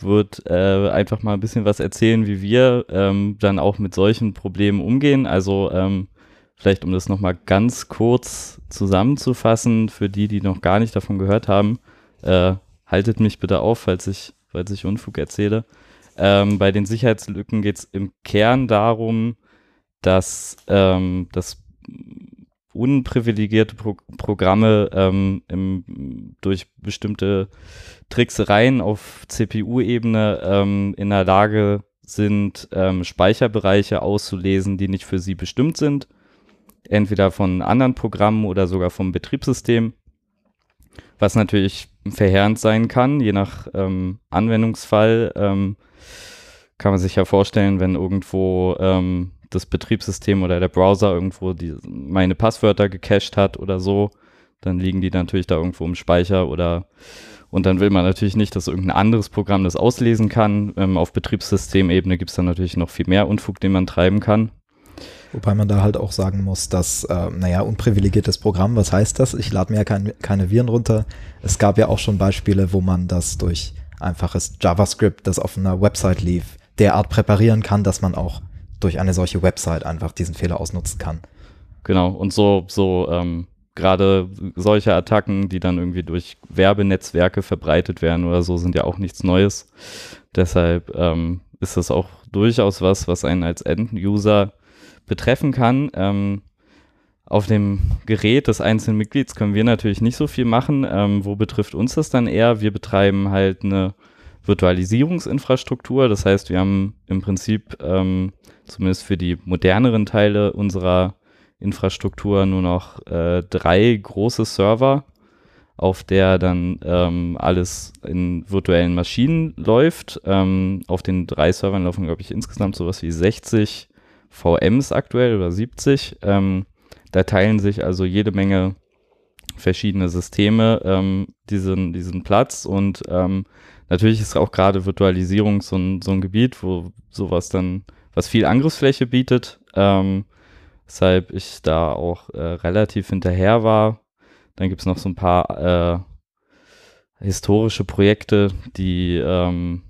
würde äh, einfach mal ein bisschen was erzählen, wie wir ähm, dann auch mit solchen Problemen umgehen. Also ähm, vielleicht, um das nochmal ganz kurz zusammenzufassen, für die, die noch gar nicht davon gehört haben, äh, haltet mich bitte auf, falls ich, falls ich Unfug erzähle. Ähm, bei den Sicherheitslücken geht es im Kern darum, dass ähm, das unprivilegierte Pro Programme ähm, im, durch bestimmte Tricksereien auf CPU-Ebene ähm, in der Lage sind, ähm, Speicherbereiche auszulesen, die nicht für sie bestimmt sind. Entweder von anderen Programmen oder sogar vom Betriebssystem. Was natürlich verheerend sein kann, je nach ähm, Anwendungsfall. Ähm, kann man sich ja vorstellen, wenn irgendwo ähm, das Betriebssystem oder der Browser irgendwo die, meine Passwörter gecached hat oder so, dann liegen die natürlich da irgendwo im Speicher oder und dann will man natürlich nicht, dass irgendein anderes Programm das auslesen kann. Ähm, auf Betriebssystemebene gibt es dann natürlich noch viel mehr Unfug, den man treiben kann. Wobei man da halt auch sagen muss, dass, äh, naja, unprivilegiertes Programm, was heißt das? Ich lade mir ja kein, keine Viren runter. Es gab ja auch schon Beispiele, wo man das durch einfaches JavaScript, das auf einer Website lief, derart präparieren kann, dass man auch durch eine solche Website einfach diesen Fehler ausnutzen kann. Genau, und so, so ähm, gerade solche Attacken, die dann irgendwie durch Werbenetzwerke verbreitet werden oder so, sind ja auch nichts Neues. Deshalb ähm, ist das auch durchaus was, was einen als End-User betreffen kann. Ähm, auf dem Gerät des einzelnen Mitglieds können wir natürlich nicht so viel machen. Ähm, wo betrifft uns das dann eher? Wir betreiben halt eine Virtualisierungsinfrastruktur. Das heißt, wir haben im Prinzip ähm, zumindest für die moderneren Teile unserer Infrastruktur nur noch äh, drei große Server, auf der dann ähm, alles in virtuellen Maschinen läuft. Ähm, auf den drei Servern laufen, glaube ich, insgesamt sowas wie 60 VMs aktuell oder 70. Ähm, da teilen sich also jede Menge verschiedene Systeme ähm, diesen, diesen Platz und ähm, natürlich ist auch gerade Virtualisierung so ein, so ein Gebiet, wo sowas dann, was viel Angriffsfläche bietet, ähm, weshalb ich da auch äh, relativ hinterher war. Dann gibt es noch so ein paar äh, historische Projekte, die ähm,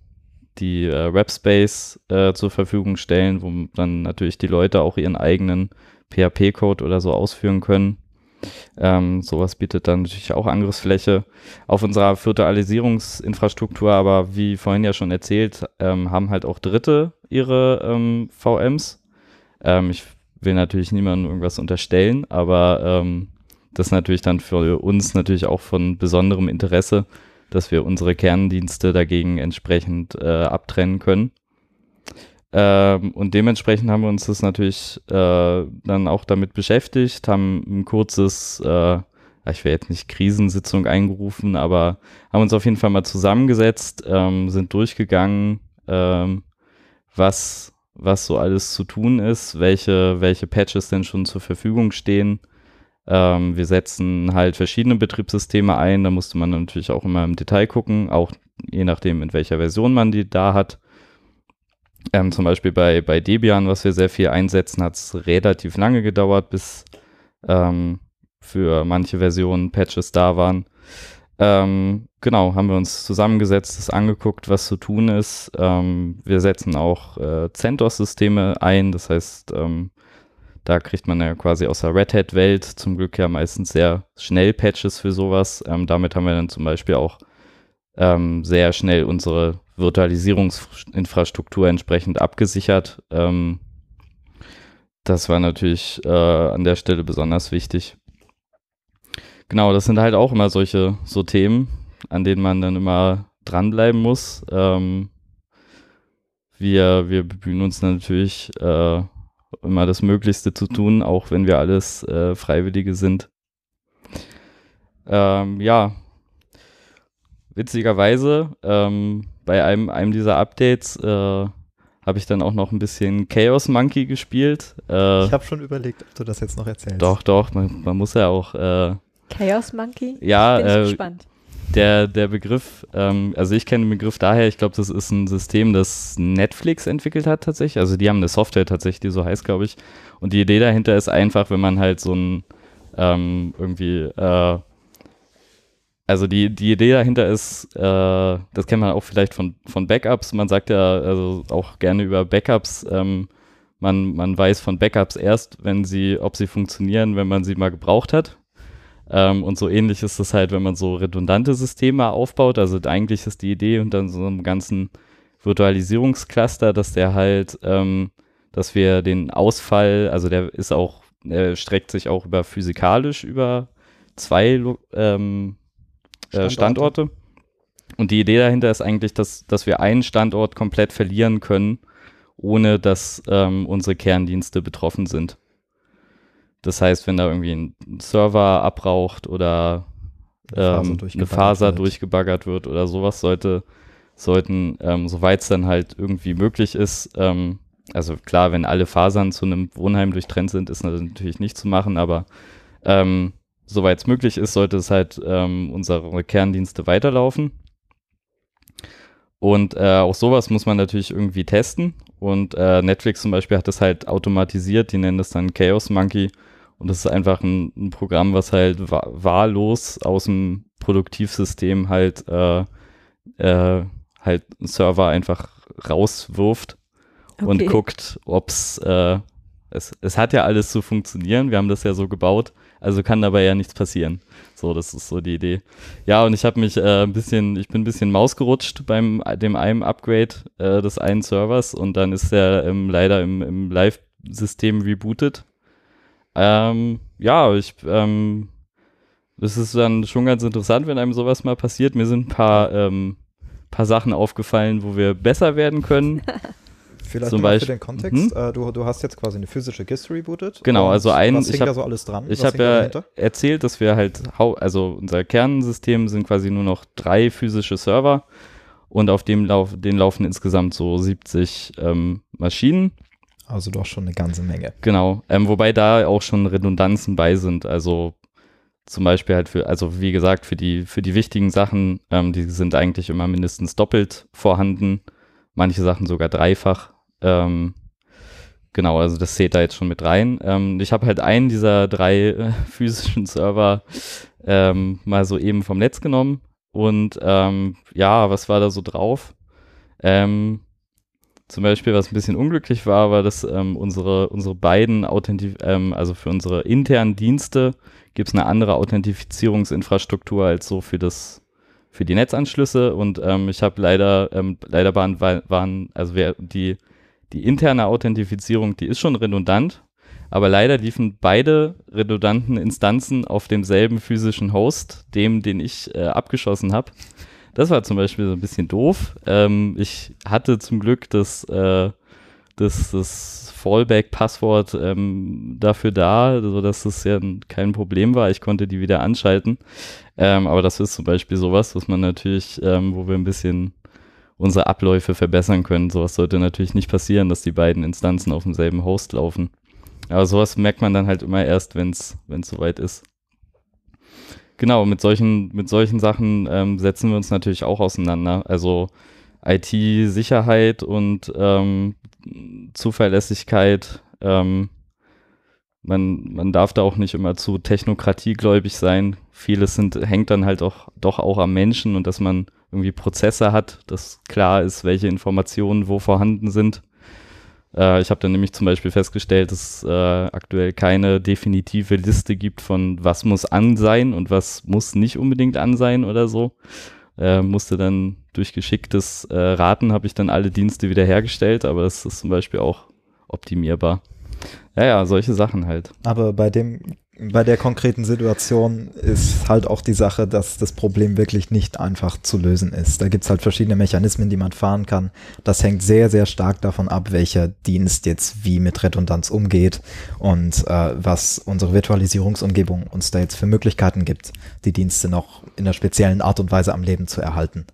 die äh, Webspace äh, zur Verfügung stellen, wo dann natürlich die Leute auch ihren eigenen PHP-Code oder so ausführen können. Ähm, sowas bietet dann natürlich auch Angriffsfläche. Auf unserer Virtualisierungsinfrastruktur, aber wie vorhin ja schon erzählt, ähm, haben halt auch Dritte ihre ähm, VMs. Ähm, ich will natürlich niemandem irgendwas unterstellen, aber ähm, das ist natürlich dann für uns natürlich auch von besonderem Interesse, dass wir unsere Kerndienste dagegen entsprechend äh, abtrennen können. Ähm, und dementsprechend haben wir uns das natürlich äh, dann auch damit beschäftigt, haben ein kurzes, äh, ich will jetzt nicht Krisensitzung eingerufen, aber haben uns auf jeden Fall mal zusammengesetzt, ähm, sind durchgegangen, ähm, was, was so alles zu tun ist, welche, welche Patches denn schon zur Verfügung stehen. Ähm, wir setzen halt verschiedene Betriebssysteme ein, da musste man natürlich auch immer im Detail gucken, auch je nachdem, in welcher Version man die da hat. Ähm, zum Beispiel bei, bei Debian, was wir sehr viel einsetzen, hat es relativ lange gedauert, bis ähm, für manche Versionen Patches da waren. Ähm, genau, haben wir uns zusammengesetzt, das angeguckt, was zu tun ist. Ähm, wir setzen auch äh, CentOS-Systeme ein, das heißt, ähm, da kriegt man ja quasi aus der Red Hat-Welt zum Glück ja meistens sehr schnell Patches für sowas. Ähm, damit haben wir dann zum Beispiel auch ähm, sehr schnell unsere Virtualisierungsinfrastruktur entsprechend abgesichert. Ähm, das war natürlich äh, an der Stelle besonders wichtig. Genau, das sind halt auch immer solche so Themen, an denen man dann immer dranbleiben muss. Ähm, wir, wir bemühen uns natürlich äh, immer das Möglichste zu tun, auch wenn wir alles äh, Freiwillige sind. Ähm, ja, witzigerweise, ähm, bei einem, einem dieser Updates äh, habe ich dann auch noch ein bisschen Chaos Monkey gespielt. Äh, ich habe schon überlegt, ob du das jetzt noch erzählst. Doch, doch, man, man muss ja auch. Chaos Monkey? Ja, Bin äh, gespannt. Der, der Begriff, ähm, also ich kenne den Begriff daher, ich glaube, das ist ein System, das Netflix entwickelt hat tatsächlich. Also die haben eine Software tatsächlich, die so heißt, glaube ich. Und die Idee dahinter ist einfach, wenn man halt so ein ähm, irgendwie äh, also die, die Idee dahinter ist, äh, das kennt man auch vielleicht von, von Backups. Man sagt ja also auch gerne über Backups, ähm, man, man weiß von Backups erst, wenn sie, ob sie funktionieren, wenn man sie mal gebraucht hat. Ähm, und so ähnlich ist es halt, wenn man so redundante Systeme aufbaut. Also eigentlich ist die Idee unter so einem ganzen Virtualisierungscluster, dass der halt, ähm, dass wir den Ausfall, also der ist auch, der streckt sich auch über physikalisch über zwei ähm, äh, Standorte. Standorte. Und die Idee dahinter ist eigentlich, dass, dass wir einen Standort komplett verlieren können, ohne dass ähm, unsere Kerndienste betroffen sind. Das heißt, wenn da irgendwie ein Server abraucht oder ähm, eine Faser wird. durchgebaggert wird oder sowas, sollte, sollten, ähm, soweit es dann halt irgendwie möglich ist, ähm, also klar, wenn alle Fasern zu einem Wohnheim durchtrennt sind, ist das natürlich nicht zu machen, aber ähm, soweit es möglich ist, sollte es halt ähm, unsere Kerndienste weiterlaufen. Und äh, auch sowas muss man natürlich irgendwie testen. Und äh, Netflix zum Beispiel hat das halt automatisiert, die nennen das dann Chaos Monkey. Und das ist einfach ein, ein Programm, was halt wa wahllos aus dem Produktivsystem halt, äh, äh, halt einen Server einfach rauswirft und Okay. guckt, ob's äh, es, es hat ja alles zu funktionieren. Wir haben das ja so gebaut, also kann dabei ja nichts passieren. So, das ist so die Idee. Ja, und ich habe mich äh, ein bisschen, ich bin ein bisschen mausgerutscht beim dem einen Upgrade äh, des einen Servers und dann ist der ähm, leider im, im Live-System rebootet. Ähm, ja, ich, ähm, das ist dann schon ganz interessant, wenn einem sowas mal passiert. Mir sind ein paar, ähm, paar Sachen aufgefallen, wo wir besser werden können. [laughs] Vielleicht Zum mal für Beispiel- den Kontext. Äh, du, du hast jetzt quasi eine physische GIS rebootet. Genau, also ein- Was ich hängt da hab- so alles dran? Ich habe ja dahinter? erzählt, dass wir halt, also unser Kernsystem sind quasi nur noch drei physische Server und auf dem Lauf, den laufen insgesamt so 70 ähm, Maschinen. Also doch schon eine ganze Menge. Genau, ähm, wobei da auch schon Redundanzen bei sind. Also zum Beispiel halt für, also wie gesagt, für die, für die wichtigen Sachen, ähm, die sind eigentlich immer mindestens doppelt vorhanden, manche Sachen sogar dreifach. Ähm, genau, also das zählt da jetzt schon mit rein. Ähm, ich habe halt einen dieser drei äh, [laughs] physischen Server ähm, mal so eben vom Netz genommen und ähm, ja, was war da so drauf? Ähm, zum Beispiel, was ein bisschen unglücklich war, war, dass ähm, unsere, unsere beiden Authentif ähm, also für unsere internen Dienste gibt es eine andere Authentifizierungsinfrastruktur als so für das für die Netzanschlüsse und ähm, ich habe leider ähm, leider waren, waren also wer, die die interne Authentifizierung, die ist schon redundant, aber leider liefen beide redundanten Instanzen auf demselben physischen Host, dem, den ich äh, abgeschossen habe. Das war zum Beispiel so ein bisschen doof. Ähm, ich hatte zum Glück das, äh, das, das Fallback-Passwort ähm, dafür da, sodass das ja kein Problem war. Ich konnte die wieder anschalten. Ähm, aber das ist zum Beispiel sowas, was man natürlich, ähm, wo wir ein bisschen unsere Abläufe verbessern können. Sowas sollte natürlich nicht passieren, dass die beiden Instanzen auf demselben Host laufen. Aber sowas merkt man dann halt immer erst, wenn es soweit ist. Genau, mit solchen, mit solchen Sachen ähm, setzen wir uns natürlich auch auseinander. Also IT-Sicherheit und ähm, Zuverlässigkeit. Ähm, man, man darf da auch nicht immer zu technokratiegläubig sein. Vieles sind, hängt dann halt auch doch auch am Menschen und dass man irgendwie Prozesse hat, dass klar ist, welche Informationen wo vorhanden sind. Äh, ich habe dann nämlich zum Beispiel festgestellt, dass äh, aktuell keine definitive Liste gibt von was muss an sein und was muss nicht unbedingt an sein oder so. Äh, musste dann durch geschicktes äh, Raten habe ich dann alle Dienste wiederhergestellt, aber das ist zum Beispiel auch optimierbar. Ja, ja, solche Sachen halt. Aber bei dem, bei der konkreten Situation ist halt auch die Sache, dass das Problem wirklich nicht einfach zu lösen ist. Da gibt es halt verschiedene Mechanismen, die man fahren kann. Das hängt sehr, sehr stark davon ab, welcher Dienst jetzt wie mit Redundanz umgeht und äh, was unsere Virtualisierungsumgebung uns da jetzt für Möglichkeiten gibt, die Dienste noch in einer speziellen Art und Weise am Leben zu erhalten.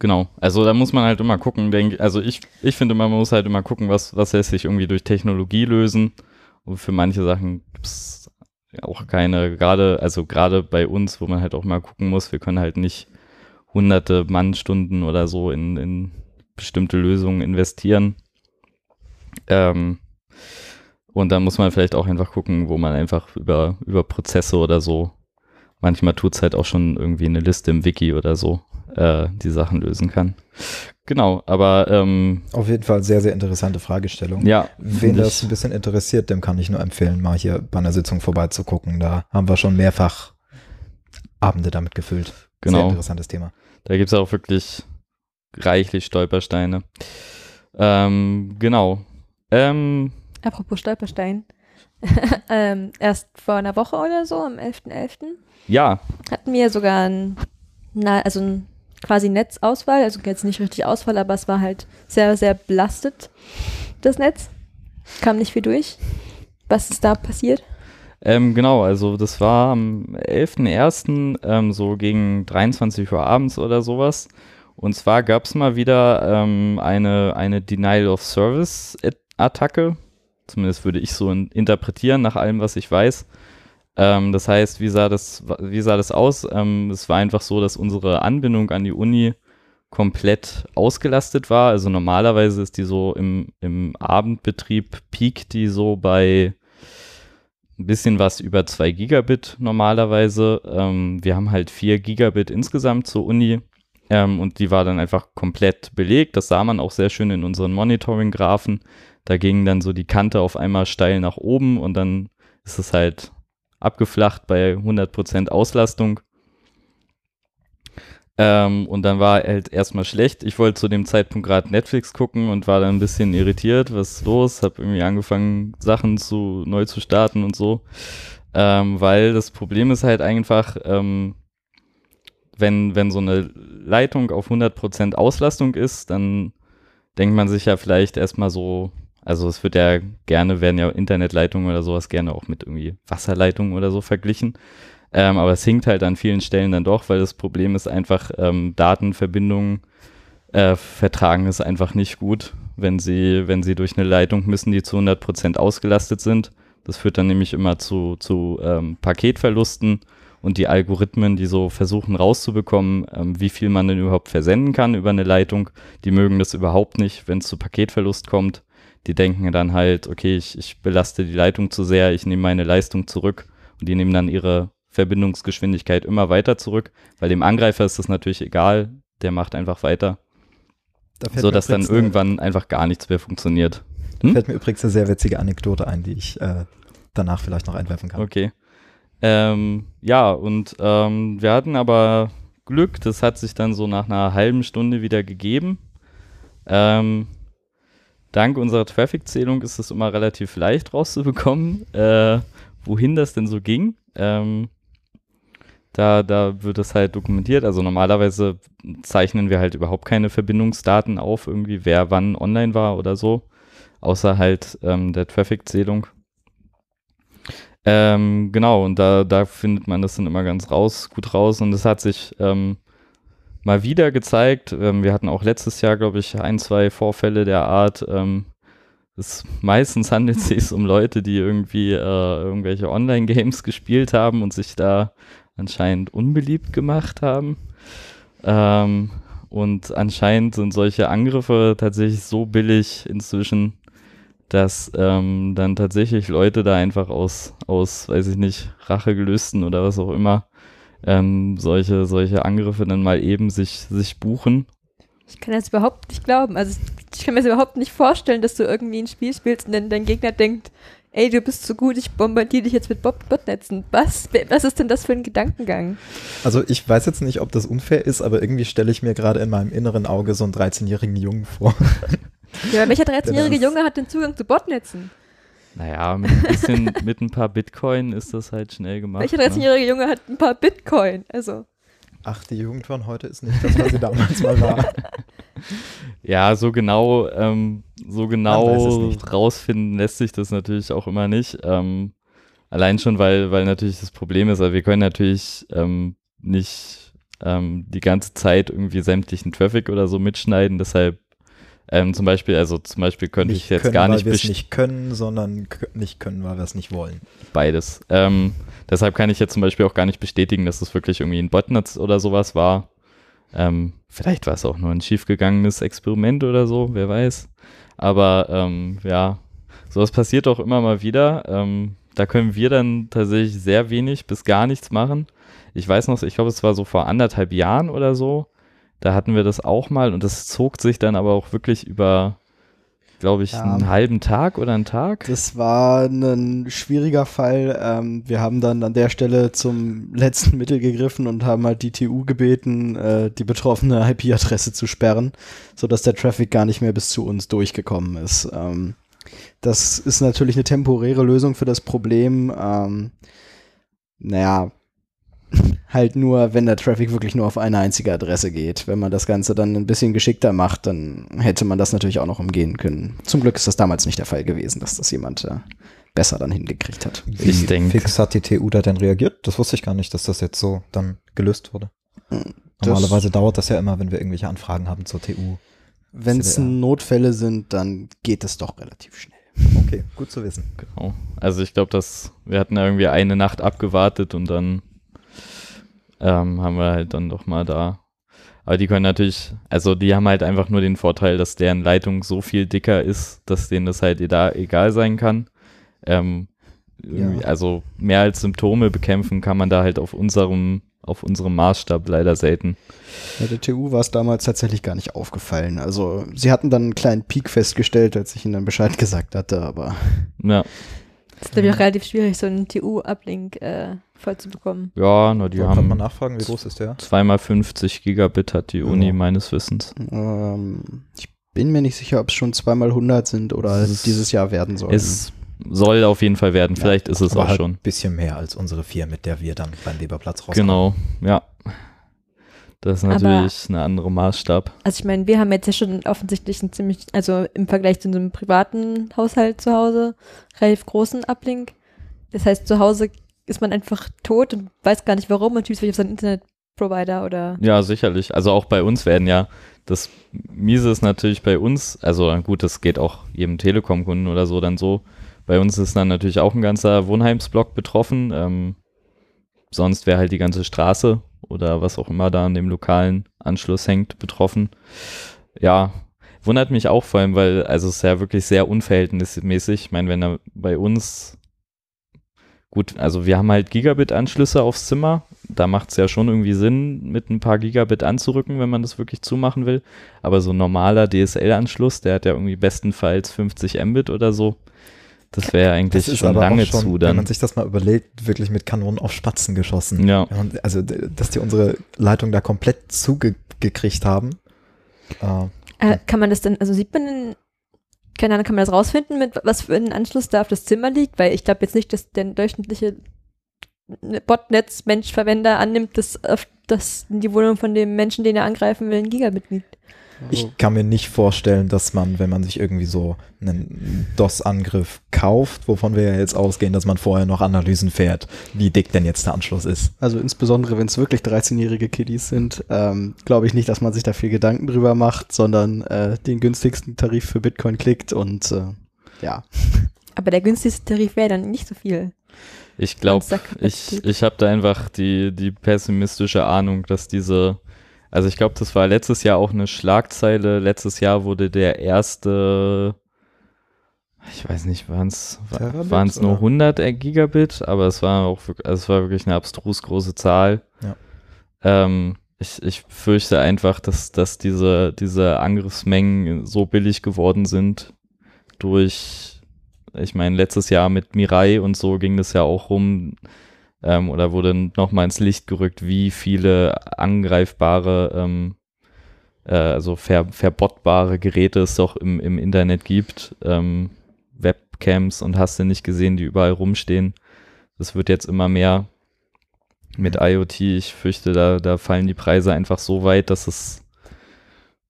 Genau, also da muss man halt immer gucken, denke also ich, ich finde, man muss halt immer gucken, was, was lässt sich irgendwie durch Technologie lösen. Und für manche Sachen gibt es auch keine, gerade, also gerade bei uns, wo man halt auch mal gucken muss, wir können halt nicht hunderte Mannstunden oder so in, in bestimmte Lösungen investieren. Ähm, und da muss man vielleicht auch einfach gucken, wo man einfach über, über Prozesse oder so, manchmal tut es halt auch schon irgendwie eine Liste im Wiki oder so, äh, die Sachen lösen kann. Genau, aber ähm, Auf jeden Fall sehr, sehr interessante Fragestellung. ja, Wen das ein bisschen interessiert, dem kann ich nur empfehlen, mal hier bei einer Sitzung vorbeizugucken. Da haben wir schon mehrfach Abende damit gefüllt. Sehr genau, interessantes Thema. da gibt es auch wirklich reichlich Stolpersteine. Ähm, genau. Ähm, Apropos Stolperstein. [laughs] ähm, erst vor einer Woche oder so, am 11.11., ja, hatten wir sogar ein, na, also ein quasi Netzausfall, also jetzt nicht richtig Ausfall, aber es war halt sehr, sehr belastet, das Netz. Kam nicht viel durch. Was ist da passiert? Ähm, genau, also das war am 11.01. Ähm, so gegen 23 Uhr abends oder sowas. Und zwar gab es mal wieder ähm, eine, eine Denial of Service-Attacke. Zumindest würde ich so in, interpretieren, nach allem, was ich weiß. Ähm, das heißt, wie sah das, wie sah das aus? Ähm, es war einfach so, dass unsere Anbindung an die Uni komplett ausgelastet war. Also normalerweise ist die so im, im Abendbetrieb, piekt die so bei ein bisschen was über 2 Gigabit normalerweise. Ähm, wir haben halt 4 Gigabit insgesamt zur Uni ähm, und die war dann einfach komplett belegt. Das sah man auch sehr schön in unseren Monitoring-Graphen. Da ging dann so die Kante auf einmal steil nach oben und dann ist es halt abgeflacht bei 100% Auslastung. Ähm, und dann war halt erstmal schlecht. Ich wollte zu dem Zeitpunkt gerade Netflix gucken und war dann ein bisschen irritiert, was ist los? Hab irgendwie angefangen, Sachen zu neu zu starten und so. Ähm, weil das Problem ist halt einfach, ähm, wenn, wenn so eine Leitung auf 100% Auslastung ist, dann denkt man sich ja vielleicht erstmal so, also es wird ja gerne, werden ja Internetleitungen oder sowas gerne auch mit irgendwie Wasserleitungen oder so verglichen. Ähm, aber es hinkt halt an vielen Stellen dann doch, weil das Problem ist einfach, ähm, Datenverbindungen äh, vertragen es einfach nicht gut, wenn sie, wenn sie durch eine Leitung müssen, die zu 100% ausgelastet sind. Das führt dann nämlich immer zu, zu ähm, Paketverlusten und die Algorithmen, die so versuchen rauszubekommen, ähm, wie viel man denn überhaupt versenden kann über eine Leitung, die mögen das überhaupt nicht, wenn es zu Paketverlust kommt. Die denken dann halt, okay, ich, ich belaste die Leitung zu sehr, ich nehme meine Leistung zurück und die nehmen dann ihre Verbindungsgeschwindigkeit immer weiter zurück, weil dem Angreifer ist das natürlich egal, der macht einfach weiter, Da so dass dann eine- irgendwann einfach gar nichts mehr funktioniert. Da Hm? fällt mir übrigens eine sehr witzige Anekdote ein, die ich äh, danach vielleicht noch einwerfen kann. Okay. Ähm, ja, und ähm, wir hatten aber Glück, das hat sich dann so nach einer halben Stunde wieder gegeben. Ähm, dank unserer Traffic-Zählung ist es immer relativ leicht rauszubekommen, äh, wohin das denn so ging. Ähm, da, da wird es halt dokumentiert. Also normalerweise zeichnen wir halt überhaupt keine Verbindungsdaten auf, irgendwie wer wann online war oder so, außer halt ähm, der Traffic-Zählung. Ähm, genau, und da, da findet man das dann immer ganz raus, gut raus. Und es hat sich ähm, mal wieder gezeigt, ähm, wir hatten auch letztes Jahr, glaube ich, ein, zwei Vorfälle der Art. Ähm, es, meistens handelt es sich um Leute, die irgendwie äh, irgendwelche Online-Games [laughs] gespielt haben und sich da anscheinend unbeliebt gemacht haben. Ähm, und anscheinend sind solche Angriffe tatsächlich so billig inzwischen, dass ähm, dann tatsächlich Leute da einfach aus, aus, weiß ich nicht, Rachegelüsten oder was auch immer, ähm, solche, solche Angriffe dann mal eben sich, sich buchen. Ich kann das überhaupt nicht glauben. Also ich kann mir das überhaupt nicht vorstellen, dass du irgendwie ein Spiel spielst und dann dein Gegner denkt, ey, du bist so gut, ich bombardiere dich jetzt mit Bot Botnetzen. Was? Was ist denn das für ein Gedankengang? Also ich weiß jetzt nicht, ob das unfair ist, aber irgendwie stelle ich mir gerade in meinem inneren Auge so einen 13-jährigen Jungen vor. Ja, aber welcher [laughs] 13-jährige Das- Junge hat den Zugang zu Botnetzen? Naja, mit ein bisschen, [laughs] mit ein paar Bitcoin ist das halt schnell gemacht. Welcher ne? 13-jährige Junge hat ein paar Bitcoin? Also, Ach, die Jugend von heute ist nicht das, was sie damals mal war. [laughs] Ja, so genau, ähm, so genau nicht. rausfinden lässt sich das natürlich auch immer nicht. Ähm, allein schon, weil, weil natürlich das Problem ist, also wir können natürlich ähm, nicht ähm, die ganze Zeit irgendwie sämtlichen Traffic oder so mitschneiden. Deshalb ähm, zum Beispiel, also zum Beispiel könnte ich jetzt können, gar weil nicht wir best- nicht können, sondern nicht können, weil wir es nicht wollen. beides. Ähm, deshalb kann ich jetzt zum Beispiel auch gar nicht bestätigen, dass es wirklich irgendwie ein Botnetz oder sowas war. Ähm, vielleicht war es auch nur ein schiefgegangenes Experiment oder so, wer weiß. Aber ähm, ja, sowas passiert auch immer mal wieder. Ähm, da können wir dann tatsächlich sehr wenig bis gar nichts machen. Ich weiß noch, ich glaube, es war so vor anderthalb Jahren oder so. Da hatten wir das auch mal und das zog sich dann aber auch wirklich über, glaube ich, Ja. einen halben Tag oder einen Tag. Das war ein schwieriger Fall. Ähm, wir haben dann an der Stelle zum letzten [laughs] Mittel gegriffen und haben halt die TU gebeten, äh, die betroffene IP-Adresse zu sperren, sodass der Traffic gar nicht mehr bis zu uns durchgekommen ist. Ähm, das ist natürlich eine temporäre Lösung für das Problem. Ähm, naja, [laughs] halt nur, wenn der Traffic wirklich nur auf eine einzige Adresse geht. Wenn man das Ganze dann ein bisschen geschickter macht, dann hätte man das natürlich auch noch umgehen können. Zum Glück ist das damals nicht der Fall gewesen, dass das jemand äh, besser dann hingekriegt hat. Wie Ich denk- fix hat die TU da denn reagiert? Das wusste ich gar nicht, dass das jetzt so dann gelöst wurde. Normalerweise dauert das ja immer, wenn wir irgendwelche Anfragen haben zur TU. Wenn es. Notfälle sind, dann geht es doch relativ schnell. Okay, gut zu wissen. Genau. Also ich glaube, dass wir hatten irgendwie eine Nacht abgewartet und dann ähm, haben wir halt dann doch mal da. Aber die können natürlich, also die haben halt einfach nur den Vorteil, dass deren Leitung so viel dicker ist, dass denen das halt da egal sein kann. Ähm, Ja. Also mehr als Symptome bekämpfen kann man da halt auf unserem, auf unserem Maßstab leider selten. Ja, der TU war es damals tatsächlich gar nicht aufgefallen. Also sie hatten dann einen kleinen Peak festgestellt, als ich ihnen dann Bescheid [laughs] gesagt hatte, aber Ja, Das ist, glaube ich, auch relativ schwierig, so einen TU-Uplink äh, voll zu bekommen. ja, na, die So, kann man haben nachfragen, wie groß ist der? zweimal 50 Gigabit hat die Uni Ja. meines Wissens. ähm, ich bin mir nicht sicher, ob es schon zweimal 100 sind oder Es dieses Jahr werden sollen. Es soll auf jeden Fall werden, vielleicht ist es Aber auch halt schon. ein bisschen mehr als unsere vier, mit der wir dann beim Weberplatz rauskommen. Genau, ja. Das ist Aber- natürlich ein anderer Maßstab. Also ich meine, wir haben jetzt ja schon offensichtlich einen ziemlich, also im Vergleich zu unserem privaten Haushalt zu Hause, relativ großen Uplink. Das heißt, zu Hause ist man einfach tot und weiß gar nicht warum und schiebt sich auf seinen Internetprovider oder Ja, sicherlich. Also auch bei uns werden ja, das Miese ist natürlich bei uns, also gut, das geht auch jedem Telekom-Kunden oder so dann so. Bei uns ist dann natürlich auch ein ganzer Wohnheimsblock betroffen. Ähm, sonst wäre halt die ganze Straße oder was auch immer da an dem lokalen Anschluss hängt betroffen. Ja, wundert mich auch vor allem, weil also es ist ja wirklich sehr unverhältnismäßig. Ich meine, wenn da bei uns Gut, also wir haben halt Gigabit-Anschlüsse aufs Zimmer. Da macht es ja schon irgendwie Sinn, mit ein paar Gigabit anzurücken, wenn man das wirklich zumachen will. Aber so ein normaler DSL-Anschluss, der hat ja irgendwie bestenfalls 50 Mbit oder so. Das wäre eigentlich Das ist schon lange schon, zu wenn dann. man sich das mal überlegt, wirklich mit Kanonen auf Spatzen geschossen. Ja, Wenn man- Also, dass die unsere Leitung da komplett zugekriegt haben. Äh, äh, kann man das denn, also sieht man denn, keine Ahnung, kann man das rausfinden, mit was für ein Anschluss da auf das Zimmer liegt? Weil ich glaube jetzt nicht, dass der durchschnittliche Botnetz-Mensch-Verwender annimmt, dass auf das in die Wohnung von dem Menschen, den er angreifen will, ein Gigabit liegt. Also, Ich kann mir nicht vorstellen, dass man, wenn man sich irgendwie so einen DOS-Angriff kauft, wovon wir ja jetzt ausgehen, dass man vorher noch Analysen fährt, wie dick denn jetzt der Anschluss ist. also insbesondere, wenn es wirklich 13-jährige Kiddies sind, ähm, glaube ich nicht, dass man sich da viel Gedanken drüber macht, sondern äh, den günstigsten Tarif für Bitcoin klickt und äh, ja. Aber der günstigste Tarif wäre dann nicht so viel. ich glaube, ich, ich habe da einfach die, die pessimistische Ahnung, dass diese, also ich glaube, das war letztes Jahr auch eine Schlagzeile. Letztes Jahr wurde der erste, ich weiß nicht, waren es Terabit, waren es nur oder? 100 Gigabit, aber es war auch wirklich, also es war wirklich eine abstrus große Zahl. Ja. Ähm, ich, ich fürchte einfach, dass, dass diese, diese Angriffsmengen so billig geworden sind durch, ich meine, letztes Jahr mit Mirai und so ging das ja auch rum, ähm, oder wurde nochmal ins Licht gerückt, wie viele angreifbare, ähm, äh, also ver, verbottbare Geräte es doch im, im Internet gibt. Ähm, Webcams und hast du nicht gesehen, die überall rumstehen. Das wird jetzt immer mehr mit IoT. Ich fürchte, da, da fallen die Preise einfach so weit, dass es,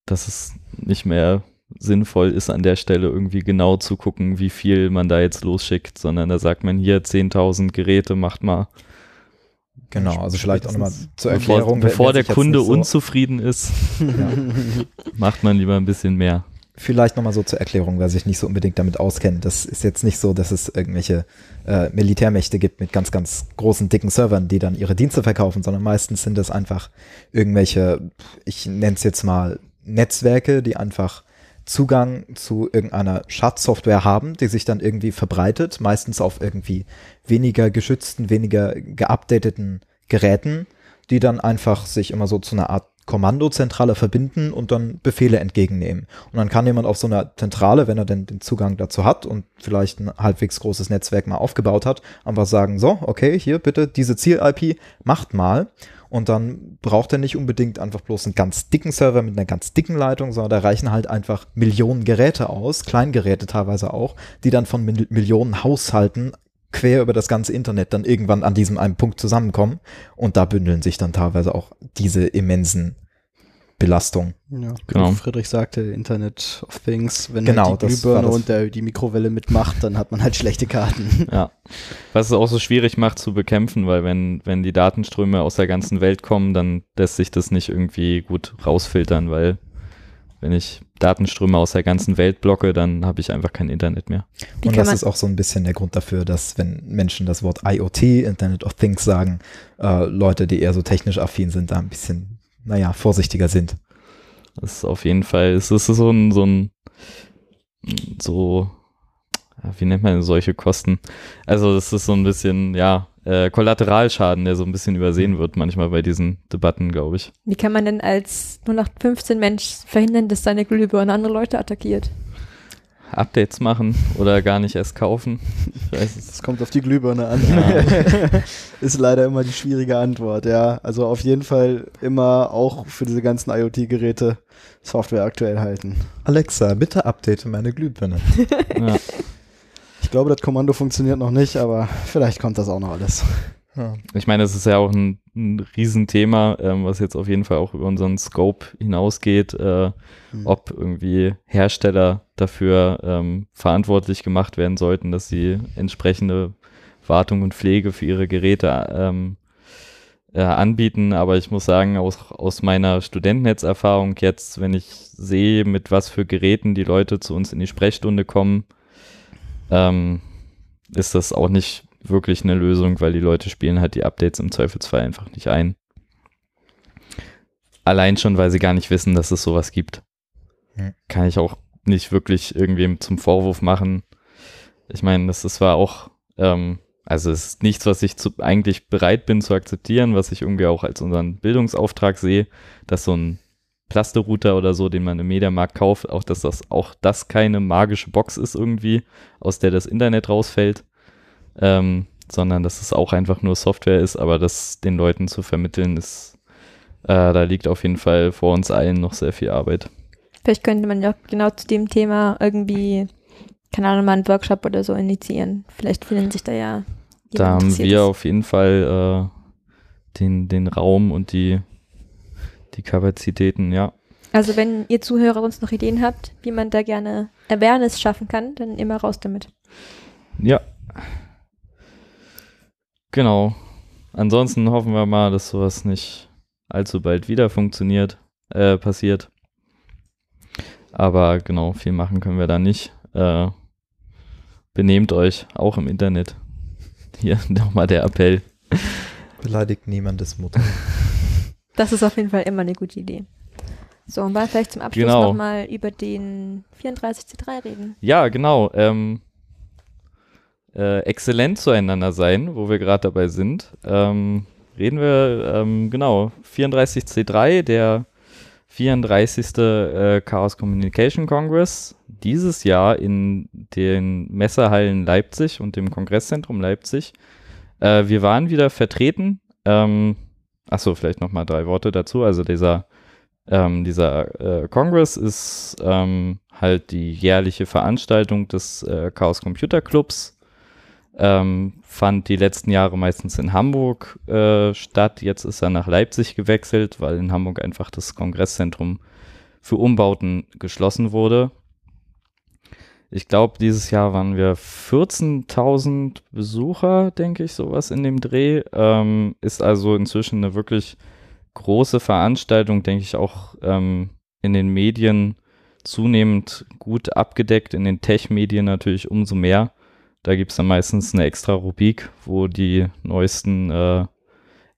dass es nicht mehr sinnvoll ist, an der Stelle irgendwie genau zu gucken, wie viel man da jetzt losschickt, sondern da sagt man hier 10.000 Geräte, macht mal, Genau, also vielleicht auch nochmal zur bevor, Erklärung. bevor wer der Kunde so, unzufrieden ist, [laughs] Ja. macht man lieber ein bisschen mehr. Vielleicht nochmal so zur Erklärung, wer sich nicht so unbedingt damit auskennt. Das ist jetzt nicht so, dass es irgendwelche äh, Militärmächte gibt mit ganz, ganz großen, dicken Servern, die dann ihre Dienste verkaufen, sondern meistens sind es einfach irgendwelche, ich nenne es jetzt mal Netzwerke, die einfach Zugang zu irgendeiner Schadsoftware haben, die sich dann irgendwie verbreitet, meistens auf irgendwie weniger geschützten, weniger geupdateten Geräten, die dann einfach sich immer so zu einer Art Kommandozentrale verbinden und dann Befehle entgegennehmen. Und dann kann jemand auf so einer Zentrale, wenn er denn den Zugang dazu hat und vielleicht ein halbwegs großes Netzwerk mal aufgebaut hat, einfach sagen, so, okay, hier bitte diese Ziel-IP, macht mal. Und dann braucht er nicht unbedingt einfach bloß einen ganz dicken Server mit einer ganz dicken Leitung, sondern da reichen halt einfach Millionen Geräte aus, Kleingeräte teilweise auch, die dann von Mil Millionen Haushalten quer über das ganze Internet dann irgendwann an diesem einen Punkt zusammenkommen. Und da bündeln sich dann teilweise auch diese immensen Belastungen. Ja, Genau. wie Friedrich sagte, Internet of Things, wenn Genau, halt die Glühbirne und der, die Mikrowelle mitmacht, dann hat man halt schlechte Karten. [laughs] Ja. Was es auch so schwierig macht zu bekämpfen, weil wenn, wenn die Datenströme aus der ganzen Welt kommen, dann lässt sich das nicht irgendwie gut rausfiltern, weil wenn ich Datenströme aus der ganzen Welt blocke, dann habe ich einfach kein Internet mehr. Wie und das ist auch so ein bisschen der Grund dafür, dass wenn Menschen das Wort IoT, Internet of Things sagen, äh, Leute, die eher so technisch affin sind, da ein bisschen naja, vorsichtiger sind. Das ist auf jeden Fall, es ist so ein, so ein, so, wie nennt man solche Kosten? Also das ist so ein bisschen, ja, äh, Kollateralschaden, der so ein bisschen übersehen wird manchmal bei diesen Debatten, glaube ich. Wie kann man denn als 0815 Mensch verhindern, dass seine Glühbirne andere Leute attackiert? Updates machen oder gar nicht erst kaufen. Ich weiß es. Das kommt auf die Glühbirne an. [laughs] ist leider immer die schwierige Antwort, ja. Also auf jeden Fall immer auch für diese ganzen IoT-Geräte Software aktuell halten. Alexa, bitte update meine Glühbirne. [laughs] Ja. Ich glaube, das Kommando funktioniert noch nicht, aber vielleicht kommt das auch noch alles. Ja. Ich meine, es ist ja auch ein, ein Riesenthema, ähm, was jetzt auf jeden Fall auch über unseren Scope hinausgeht, äh, Hm. ob irgendwie Hersteller dafür ähm, verantwortlich gemacht werden sollten, dass sie entsprechende Wartung und Pflege für ihre Geräte ähm, äh, anbieten. Aber ich muss sagen, aus, aus meiner Studentennetzerfahrung jetzt, wenn ich sehe, mit was für Geräten die Leute zu uns in die Sprechstunde kommen, ähm, ist das auch nicht wirklich eine Lösung, weil die Leute spielen halt die Updates im Zweifelsfall einfach nicht ein. Allein schon, weil sie gar nicht wissen, dass es sowas gibt. Hm. Kann ich auch nicht wirklich irgendwem zum Vorwurf machen. Ich meine, das ist zwar auch, ähm, also es ist nichts, was ich zu, eigentlich bereit bin zu akzeptieren, was ich irgendwie auch als unseren Bildungsauftrag sehe, dass so ein Plasterouter oder so, den man im Mediamarkt kauft, auch dass das auch das keine magische Box ist irgendwie, aus der das Internet rausfällt, ähm, sondern dass es auch einfach nur Software ist, aber das den Leuten zu vermitteln ist, äh, da liegt auf jeden Fall vor uns allen noch sehr viel Arbeit. Vielleicht könnte man ja genau zu dem Thema irgendwie, keine Ahnung, mal einen Workshop oder so initiieren. Vielleicht finden sich da ja. Da haben wir auf jeden Fall äh, den, den Raum und die, die Kapazitäten, ja. Also wenn ihr Zuhörer sonst noch Ideen habt, wie man da gerne Awareness schaffen kann, dann immer raus damit. Ja. Genau. Ansonsten hoffen wir mal, dass sowas nicht allzu bald wieder funktioniert, äh, passiert. Aber genau, viel machen können wir da nicht. Äh, benehmt euch, auch im Internet. [laughs] Hier nochmal der Appell. Beleidigt niemandes Mutter. [laughs] Das ist auf jeden Fall immer eine gute Idee. So, und mal vielleicht zum Abschluss Genau. nochmal über den 34C3 reden. Ja, genau. Ähm, äh, exzellent zueinander sein, wo wir gerade dabei sind. Ähm, reden wir, ähm, genau, 34C3, der 34. Äh, Chaos Communication Congress, dieses Jahr in den Messehallen Leipzig und dem Kongresszentrum Leipzig. Äh, wir waren wieder vertreten. Ähm, achso, vielleicht nochmal drei Worte dazu. Also dieser ähm, dieser äh, Congress ist ähm, halt die jährliche Veranstaltung des äh, Chaos Computer Clubs. Ähm, fand die letzten Jahre meistens in Hamburg äh, statt. Jetzt ist er nach Leipzig gewechselt, weil in Hamburg einfach das Kongresszentrum für Umbauten geschlossen wurde. Ich glaube, dieses Jahr waren wir 14.000 Besucher, denke ich, sowas in dem Dreh. Ähm, ist also inzwischen eine wirklich große Veranstaltung, denke ich, auch ähm, in den Medien zunehmend gut abgedeckt, in den Tech-Medien natürlich umso mehr. Da gibt es dann meistens eine extra Rubrik, wo die neuesten äh,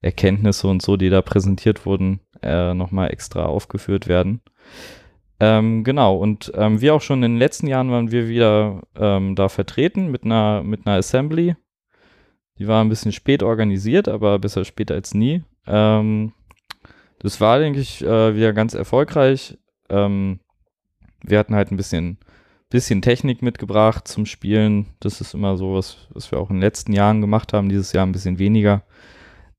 Erkenntnisse und so, die da präsentiert wurden, äh, nochmal extra aufgeführt werden. Ähm, genau, und ähm, wie auch schon in den letzten Jahren waren wir wieder ähm, da vertreten mit einer, mit einer Assembly. Die war ein bisschen spät organisiert, aber besser spät als nie. Ähm, das war, denke ich, äh, wieder ganz erfolgreich. Ähm, wir hatten halt ein bisschen, bisschen Technik mitgebracht zum Spielen. Das ist immer so, was, was wir auch in den letzten Jahren gemacht haben. Dieses Jahr ein bisschen weniger.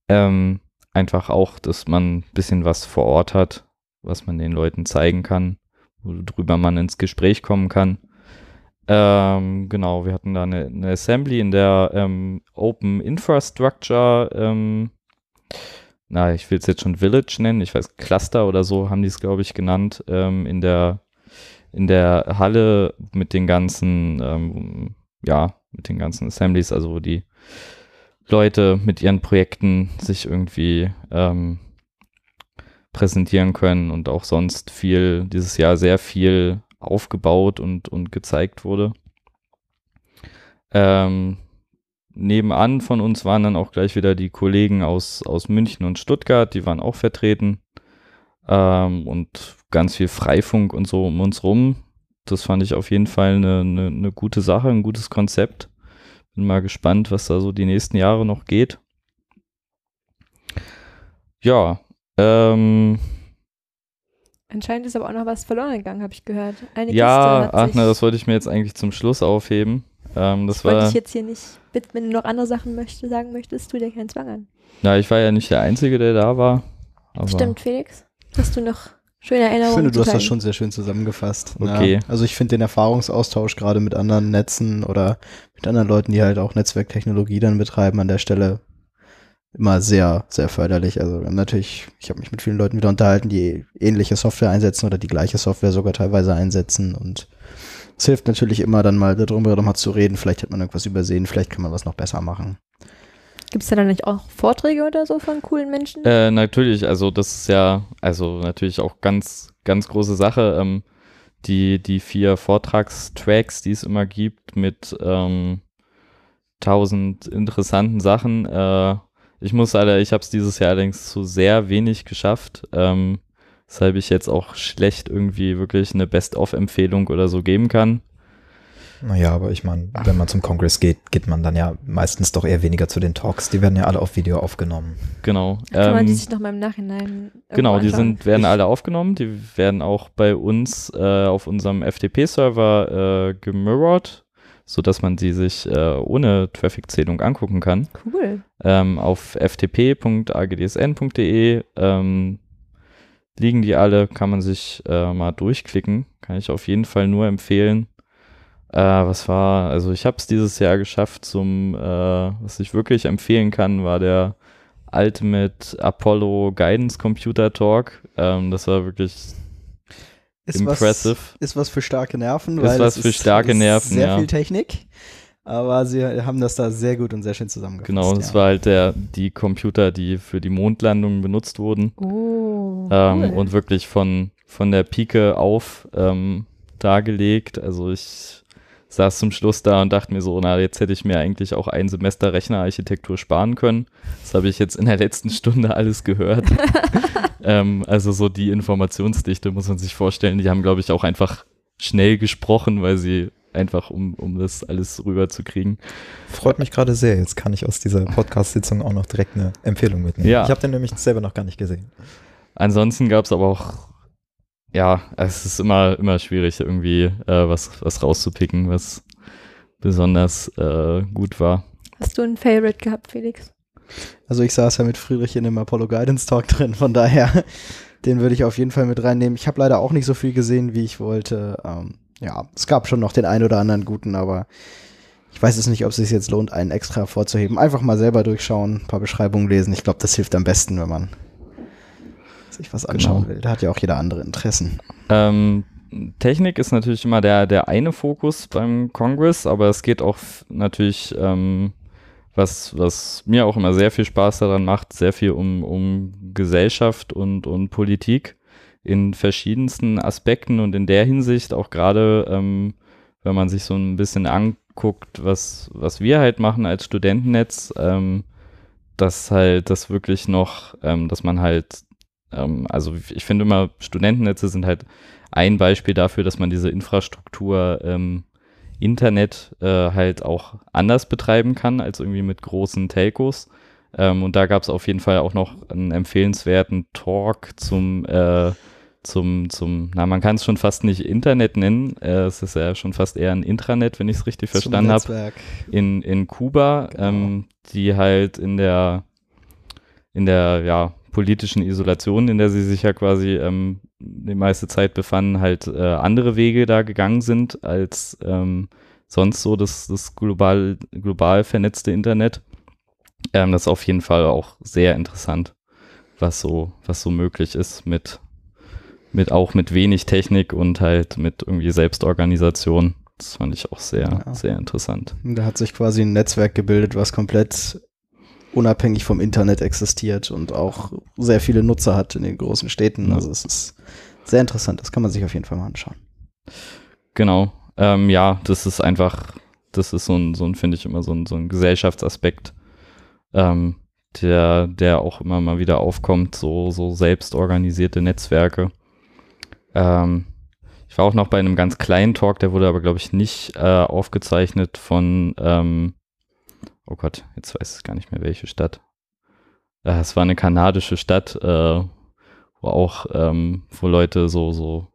Ähm, einfach auch, dass man ein bisschen was vor Ort hat, was man den Leuten zeigen kann, worüber man ins Gespräch kommen kann. Ähm, genau, wir hatten da eine, eine Assembly in der ähm, Open Infrastructure ähm, na, ich will es jetzt schon Village nennen, ich weiß, Cluster oder so haben die es, glaube ich, genannt, ähm, in der in der Halle mit den ganzen, ähm, ja, mit den ganzen Assemblies, also wo die Leute mit ihren Projekten sich irgendwie ähm, präsentieren können und auch sonst viel, dieses Jahr sehr viel aufgebaut und, und gezeigt wurde. Ähm, nebenan von uns waren dann auch gleich wieder die Kollegen aus, aus München und Stuttgart, die waren auch vertreten. Ähm, und ganz viel Freifunk und so um uns rum. Das fand ich auf jeden Fall eine, eine, eine gute Sache, ein gutes Konzept. Bin mal gespannt, was da so die nächsten Jahre noch geht. Ja, ähm, Anscheinend ist aber auch noch was verloren gegangen, habe ich gehört. Eine ja, ach ne, das wollte ich mir jetzt eigentlich zum Schluss aufheben. Ähm, das wollte war, ich jetzt hier nicht. Wenn du noch andere Sachen möchte, sagen möchtest, tu dir keinen Zwang an. ja, ich war ja nicht der Einzige, der da war. Stimmt, Felix? Hast du noch schöne Ich Erinnerungen? finde, du hast das schon sehr schön zusammengefasst. Okay. Ja, also ich finde den Erfahrungsaustausch gerade mit anderen Netzen oder mit anderen Leuten, die halt auch Netzwerktechnologie dann betreiben an der Stelle immer sehr, sehr förderlich. Also natürlich, ich habe mich mit vielen Leuten wieder unterhalten, die ähnliche Software einsetzen oder die gleiche Software sogar teilweise einsetzen und es hilft natürlich immer dann mal darüber nochmal zu reden. Vielleicht hat man irgendwas übersehen, vielleicht kann man was noch besser machen. Gibt es da dann nicht auch Vorträge oder so von coolen Menschen? Äh, natürlich, also das ist ja, also natürlich auch ganz, ganz große Sache. Ähm, die, die vier Vortragstracks, die es immer gibt, mit ähm, tausend interessanten Sachen. Äh, ich muss leider, ich habe es dieses Jahr allerdings zu sehr wenig geschafft, ähm, weshalb ich jetzt auch schlecht irgendwie wirklich eine Best-of-Empfehlung oder so geben kann. Naja, aber ich meine, wenn man zum Kongress geht, geht man dann ja meistens doch eher weniger zu den Talks. Die werden ja alle auf Video aufgenommen. Genau. Kann man die ähm, sich noch mal im Nachhinein Genau, die sind, werden alle aufgenommen. Die werden auch bei uns äh, auf unserem FTP-Server äh, gemirrored, sodass man sie sich äh, ohne Traffic-Zählung angucken kann. Cool. Ähm, auf ftp.agdsn.de ähm, liegen die alle, kann man sich äh, mal durchklicken. Kann ich auf jeden Fall nur empfehlen. Äh, was war, also ich habe es dieses Jahr geschafft zum, äh, was ich wirklich empfehlen kann, war der Ultimate Apollo Guidance Computer Talk. Ähm, das war wirklich Ist impressive. Was, ist was für starke Nerven, Ist weil was es für starke ist Nerven, Sehr ja. viel Technik, aber sie haben das da sehr gut und sehr schön zusammengefasst. Genau, das ja. war halt der, die Computer, die für die Mondlandung benutzt wurden. Oh, ähm, cool. und wirklich von, von der Pike auf ähm, dargelegt. Also ich saß zum Schluss da und dachte mir so, na, jetzt hätte ich mir eigentlich auch ein Semester Rechnerarchitektur sparen können. Das habe ich jetzt in der letzten Stunde alles gehört. [laughs] ähm, also so die Informationsdichte muss man sich vorstellen. Die haben, glaube ich, auch einfach schnell gesprochen, weil sie einfach, um, um das alles rüberzukriegen. Freut mich gerade sehr. Jetzt kann ich aus dieser Podcast-Sitzung auch noch direkt eine Empfehlung mitnehmen. Ja. Ich habe den nämlich selber noch gar nicht gesehen. Ansonsten gab es aber auch, ja, es ist immer, immer schwierig, irgendwie äh, was, was rauszupicken, was besonders äh, gut war. Hast du ein Favorite gehabt, Felix? Also ich saß ja mit Friedrich in dem Apollo Guidance Talk [laughs] drin, von daher, den würde ich auf jeden Fall mit reinnehmen. Ich habe leider auch nicht so viel gesehen, wie ich wollte. Ähm, ja, es gab schon noch den einen oder anderen guten, aber ich weiß es nicht, ob es sich jetzt lohnt, einen extra hervorzuheben. Einfach mal selber durchschauen, ein paar Beschreibungen lesen. Ich glaube, das hilft am besten, wenn man sich was anschauen Genau. will. Da hat ja auch jeder andere Interessen. Ähm, Technik ist natürlich immer der, der eine Fokus beim Congress, aber es geht auch natürlich, ähm, was, was mir auch immer sehr viel Spaß daran macht, sehr viel um, um Gesellschaft und, und Politik in verschiedensten Aspekten und in der Hinsicht auch gerade, ähm, wenn man sich so ein bisschen anguckt, was, was wir halt machen als Studentennetz, ähm, dass halt das wirklich noch, ähm, dass man halt, ähm, also ich finde immer, Studentennetze sind halt ein Beispiel dafür, dass man diese Infrastruktur ähm, Internet äh, halt auch anders betreiben kann als irgendwie mit großen Telcos. Ähm, und da gab es auf jeden Fall auch noch einen empfehlenswerten Talk zum, äh, zum, zum, na, man kann es schon fast nicht Internet nennen. Äh, es ist ja schon fast eher ein Intranet, wenn ich es richtig verstanden habe in, in Kuba, Genau. ähm, die halt in der, in der, ja, politischen Isolation, in der sie sich ja quasi ähm, die meiste Zeit befanden, halt äh, andere Wege da gegangen sind als ähm, sonst so das, das global, global vernetzte Internet. Ähm, das ist auf jeden Fall auch sehr interessant, was so, was so möglich ist mit, mit auch mit wenig Technik und halt mit irgendwie Selbstorganisation. Das fand ich auch sehr, Ja. sehr interessant. Da hat sich quasi ein Netzwerk gebildet, was komplett unabhängig vom Internet existiert und auch sehr viele Nutzer hat in den großen Städten. Also es ist sehr interessant. Das kann man sich auf jeden Fall mal anschauen. Genau. Ähm, ja, das ist einfach, das ist so ein, so ein finde ich immer so ein, so ein Gesellschaftsaspekt, ähm, der, der auch immer mal wieder aufkommt, so, so selbstorganisierte Netzwerke. Ähm, ich war auch noch bei einem ganz kleinen Talk, der wurde aber, glaube ich, nicht äh, aufgezeichnet von, ähm, oh Gott, jetzt weiß ich gar nicht mehr, welche Stadt. Äh, es war eine kanadische Stadt, äh, wo auch, ähm, wo Leute so, so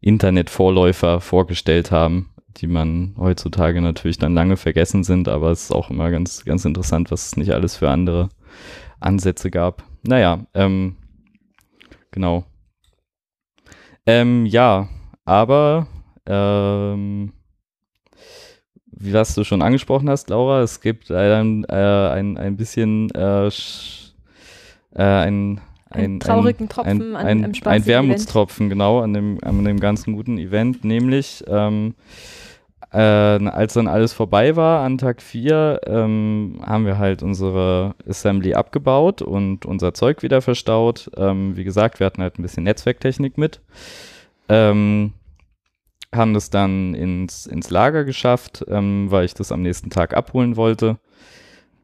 Internetvorläufer vorgestellt haben, die man heutzutage natürlich dann lange vergessen sind, aber es ist auch immer ganz, ganz interessant, was es nicht alles für andere Ansätze gab. Naja, ähm, genau. Ähm, ja, aber ähm, wie was du schon angesprochen hast, Laura, es gibt leider äh, ein, ein bisschen äh, äh, ein, ein, traurigen Tropfen ein, an einem Ein Wermutstropfen, Event. genau, an dem, an dem ganzen guten Event, nämlich ähm, äh, als dann alles vorbei war an Tag 4, ähm, haben wir halt unsere Assembly abgebaut und unser Zeug wieder verstaut. Ähm, wie gesagt, wir hatten halt ein bisschen Netzwerktechnik mit. Ähm, haben das dann ins, ins Lager geschafft, ähm, weil ich das am nächsten Tag abholen wollte.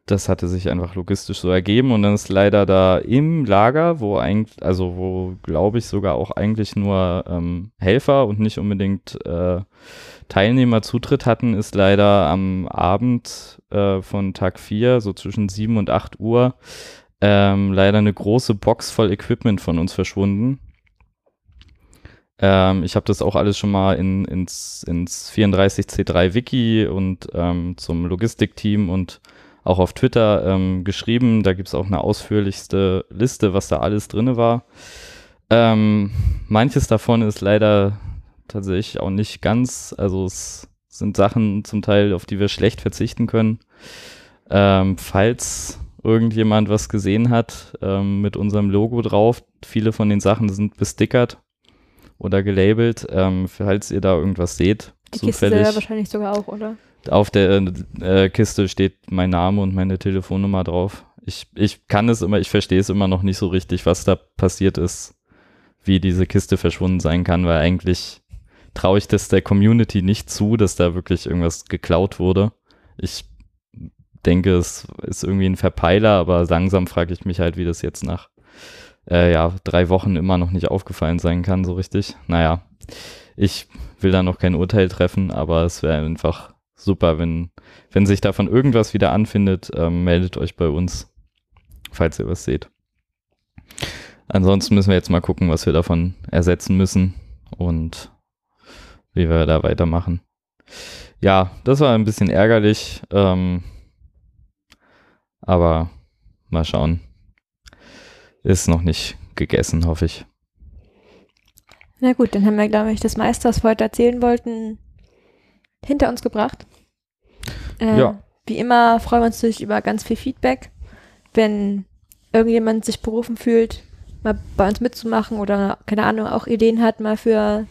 Das hatte sich einfach logistisch so ergeben und dann ist leider da im Lager, wo eigentlich, also wo glaube ich sogar auch eigentlich nur ähm, Helfer und nicht unbedingt äh, Teilnehmer Zutritt hatten, ist leider am Abend äh, von Tag 4, so zwischen 7 und 8 Uhr, ähm, leider eine große Box voll Equipment von uns verschwunden. Ähm, ich habe das auch alles schon mal in, ins, ins 34C3 Wiki und ähm, zum Logistikteam und auch auf Twitter ähm, geschrieben. Da gibt es auch eine ausführlichste Liste, was da alles drin war. Ähm, manches davon ist leider tatsächlich auch nicht ganz, also es sind Sachen zum Teil, auf die wir schlecht verzichten können. Ähm, falls irgendjemand was gesehen hat ähm, mit unserem Logo drauf, viele von den Sachen sind bestickert oder gelabelt, ähm, falls ihr da irgendwas seht. Die Kiste selber wahrscheinlich sogar auch, oder? Auf der äh, Kiste steht mein Name und meine Telefonnummer drauf. Ich, ich kann es immer, ich verstehe es immer noch nicht so richtig, was da passiert ist, wie diese Kiste verschwunden sein kann, weil eigentlich traue ich das der Community nicht zu, dass da wirklich irgendwas geklaut wurde. Ich denke, es ist irgendwie ein Verpeiler, aber langsam frage ich mich halt, wie das jetzt nach äh, ja, drei Wochen immer noch nicht aufgefallen sein kann, so richtig. Naja, ich will da noch kein Urteil treffen, aber es wäre einfach super, wenn, wenn sich davon irgendwas wieder anfindet, ähm, meldet euch bei uns, falls ihr was seht. Ansonsten müssen wir jetzt mal gucken, was wir davon ersetzen müssen und wie wir da weitermachen. Ja, das war ein bisschen ärgerlich, ähm, aber mal schauen ist noch nicht gegessen, hoffe ich. Na gut, dann haben wir, glaube ich, das meiste, was wir heute erzählen wollten, hinter uns gebracht. Äh, ja. Wie immer freuen wir uns natürlich über ganz viel Feedback. Wenn irgendjemand sich berufen fühlt, mal bei uns mitzumachen oder, keine Ahnung, auch Ideen hat, mal für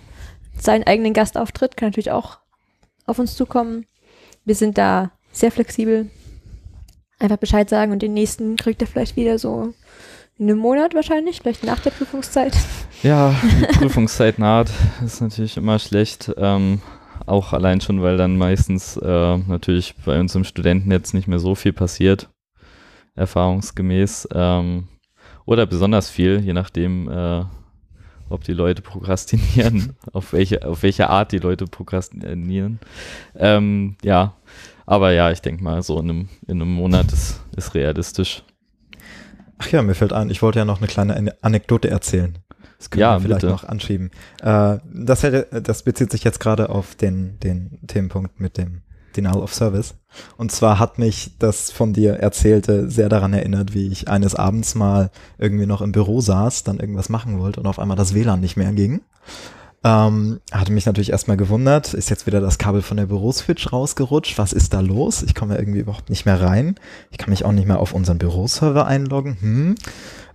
seinen eigenen Gastauftritt, kann natürlich auch auf uns zukommen. Wir sind da sehr flexibel. Einfach Bescheid sagen und den nächsten kriegt er vielleicht wieder so in einem Monat wahrscheinlich, vielleicht nach der Prüfungszeit. [laughs] Ja, die Prüfungszeit naht, ist natürlich immer schlecht. Ähm, auch allein schon, weil dann meistens äh, natürlich bei uns im Studentennetz nicht mehr so viel passiert, erfahrungsgemäß. Ähm, oder besonders viel, je nachdem, äh, ob die Leute prokrastinieren, [laughs] auf welche, auf welche Art die Leute prokrastinieren. Ähm, ja, aber ja, ich denke mal, so in einem, in einem Monat ist, ist realistisch. Ach ja, mir fällt ein, ich wollte ja noch eine kleine Anekdote erzählen. Das können ja, wir vielleicht bitte. noch anschieben. Äh, das, hätte, das bezieht sich jetzt gerade auf den, den Themenpunkt mit dem Denial of Service. Und zwar hat mich das von dir Erzählte sehr daran erinnert, wie ich eines Abends mal irgendwie noch im Büro saß, dann irgendwas machen wollte und auf einmal das WLAN nicht mehr ging. Ähm, hatte mich natürlich erstmal gewundert, ist jetzt wieder das Kabel von der Büroswitch rausgerutscht? Was ist da los? Ich komme ja irgendwie überhaupt nicht mehr rein. Ich kann mich auch nicht mehr auf unseren Büroserver einloggen. Hm.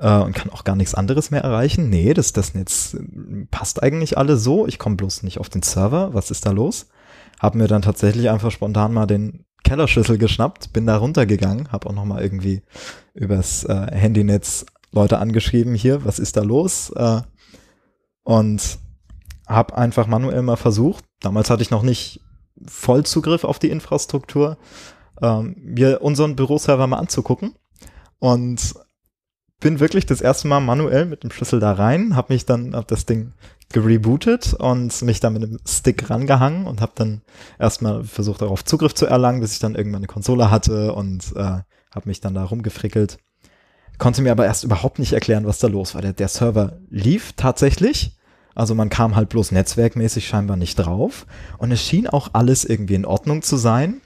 Äh, und kann auch gar nichts anderes mehr erreichen. Nee, das, das Netz äh, passt eigentlich alle so. Ich komme bloß nicht auf den Server. Was ist da los? Hab mir dann tatsächlich einfach spontan mal den Kellerschlüssel geschnappt, bin da runtergegangen, habe auch noch mal irgendwie übers äh, Handynetz Leute angeschrieben, hier, was ist da los? Äh, und habe einfach manuell mal versucht, damals hatte ich noch nicht Vollzugriff auf die Infrastruktur, ähm, mir unseren Büroserver mal anzugucken. und bin wirklich das erste Mal manuell mit dem Schlüssel da rein, habe mich dann auf das Ding gerebootet und mich dann mit dem Stick rangehangen und habe dann erstmal versucht, darauf Zugriff zu erlangen, bis ich dann irgendwann eine Konsole hatte und äh, habe mich dann da rumgefrickelt. Konnte mir aber erst überhaupt nicht erklären, was da los war. Der, der Server lief tatsächlich. Also man kam halt bloß netzwerkmäßig scheinbar nicht drauf. Und es schien auch alles irgendwie in Ordnung zu sein.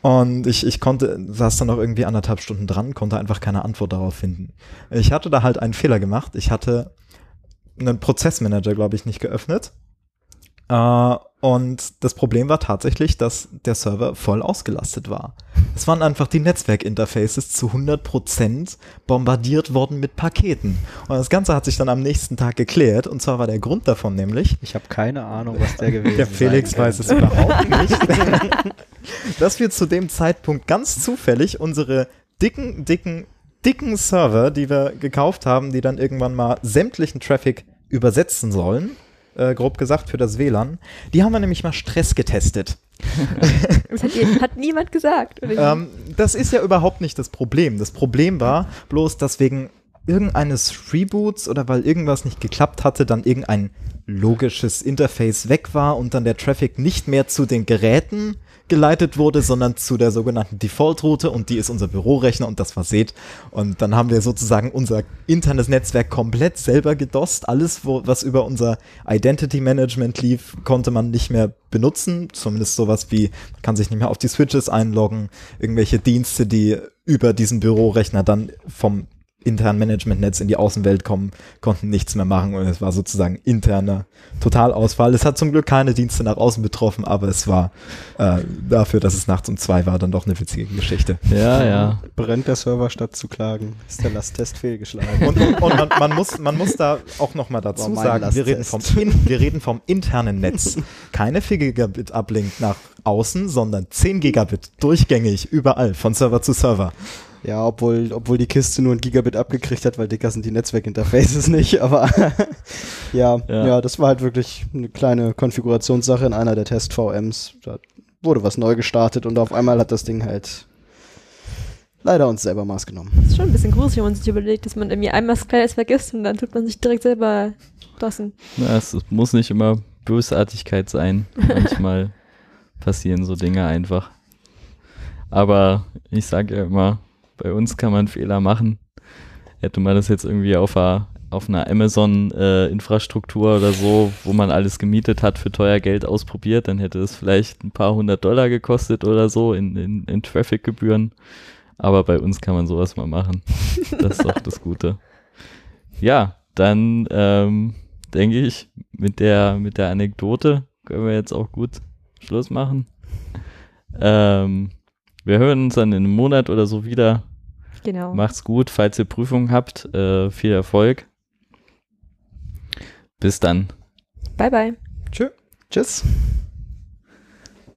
Und ich, ich konnte, saß dann noch irgendwie anderthalb Stunden dran, konnte einfach keine Antwort darauf finden. Ich hatte da halt einen Fehler gemacht. Ich hatte einen Prozessmanager, glaube ich, nicht geöffnet. Äh, und das Problem war tatsächlich, dass der Server voll ausgelastet war. Es waren einfach die Netzwerkinterfaces zu 100% bombardiert worden mit Paketen. Und das Ganze hat sich dann am nächsten Tag geklärt. Und zwar war der Grund davon nämlich. Ich habe keine Ahnung, was der [laughs] gewesen ist. Der Felix weiß es überhaupt nicht. [laughs] dass wir zu dem Zeitpunkt ganz zufällig unsere dicken, dicken, dicken Server, die wir gekauft haben, die dann irgendwann mal sämtlichen Traffic übersetzen sollen, äh, grob gesagt, für das WLAN. Die haben wir nämlich mal Stress getestet. [laughs] Das hat, hat niemand gesagt. Ähm, das ist ja überhaupt nicht das Problem. Das Problem war bloß, dass wegen irgendeines Reboots oder weil irgendwas nicht geklappt hatte, dann irgendein logisches Interface weg war und dann der Traffic nicht mehr zu den Geräten geleitet wurde, sondern zu der sogenannten Default-Route und die ist unser Bürorechner und das verseht. Und dann haben wir sozusagen unser internes Netzwerk komplett selber gedost. Alles, wo, was über unser Identity Management lief, konnte man nicht mehr benutzen. Zumindest sowas wie, man kann sich nicht mehr auf die Switches einloggen, irgendwelche Dienste, die über diesen Bürorechner dann vom internen Managementnetz in die Außenwelt kommen, konnten nichts mehr machen und es war sozusagen interner Totalausfall. Es hat zum Glück keine Dienste nach außen betroffen, aber es war äh, dafür, dass es nachts um zwei war, dann doch eine witzige Geschichte. Ja, ja. Brennt der Server statt zu klagen? Ist der Lasttest fehlgeschlagen? Und, und, und man, man, muss, man muss da auch nochmal dazu sagen, wir reden, vom in, wir reden vom internen Netz. Keine 4 Gigabit Uplink nach außen, sondern 10 Gigabit durchgängig überall von Server zu Server. Ja, obwohl, obwohl die Kiste nur ein Gigabit abgekriegt hat, weil dicker sind die Netzwerkinterfaces [laughs] nicht, aber [laughs] ja, ja, Ja. das war halt wirklich eine kleine Konfigurationssache in einer der Test-VMs. Da wurde was neu gestartet und auf einmal hat das Ding halt leider uns selber Maß genommen. Das ist schon ein bisschen gruselig, wenn man sich überlegt, dass man irgendwie einmal das Kleines vergisst und dann tut man sich direkt selber dossen. Na, es muss nicht immer Bösartigkeit sein. Manchmal [laughs] passieren so Dinge einfach. Aber ich sage ja immer, bei uns kann man Fehler machen. Hätte man das jetzt irgendwie auf einer, auf einer Amazon-Infrastruktur oder so, wo man alles gemietet hat, für teuer Geld ausprobiert, dann hätte es vielleicht ein paar hundert Dollar gekostet oder so in, in, in Traffic-Gebühren. Aber bei uns kann man sowas mal machen. [laughs] Das ist doch das Gute. Ja, dann ähm, denke ich, mit der, mit der Anekdote können wir jetzt auch gut Schluss machen. Ähm, wir hören uns dann in einem Monat oder so wieder. Genau. Macht's gut, falls ihr Prüfungen habt. Äh, viel Erfolg. Bis dann. Bye, bye. Tschö. Tschüss.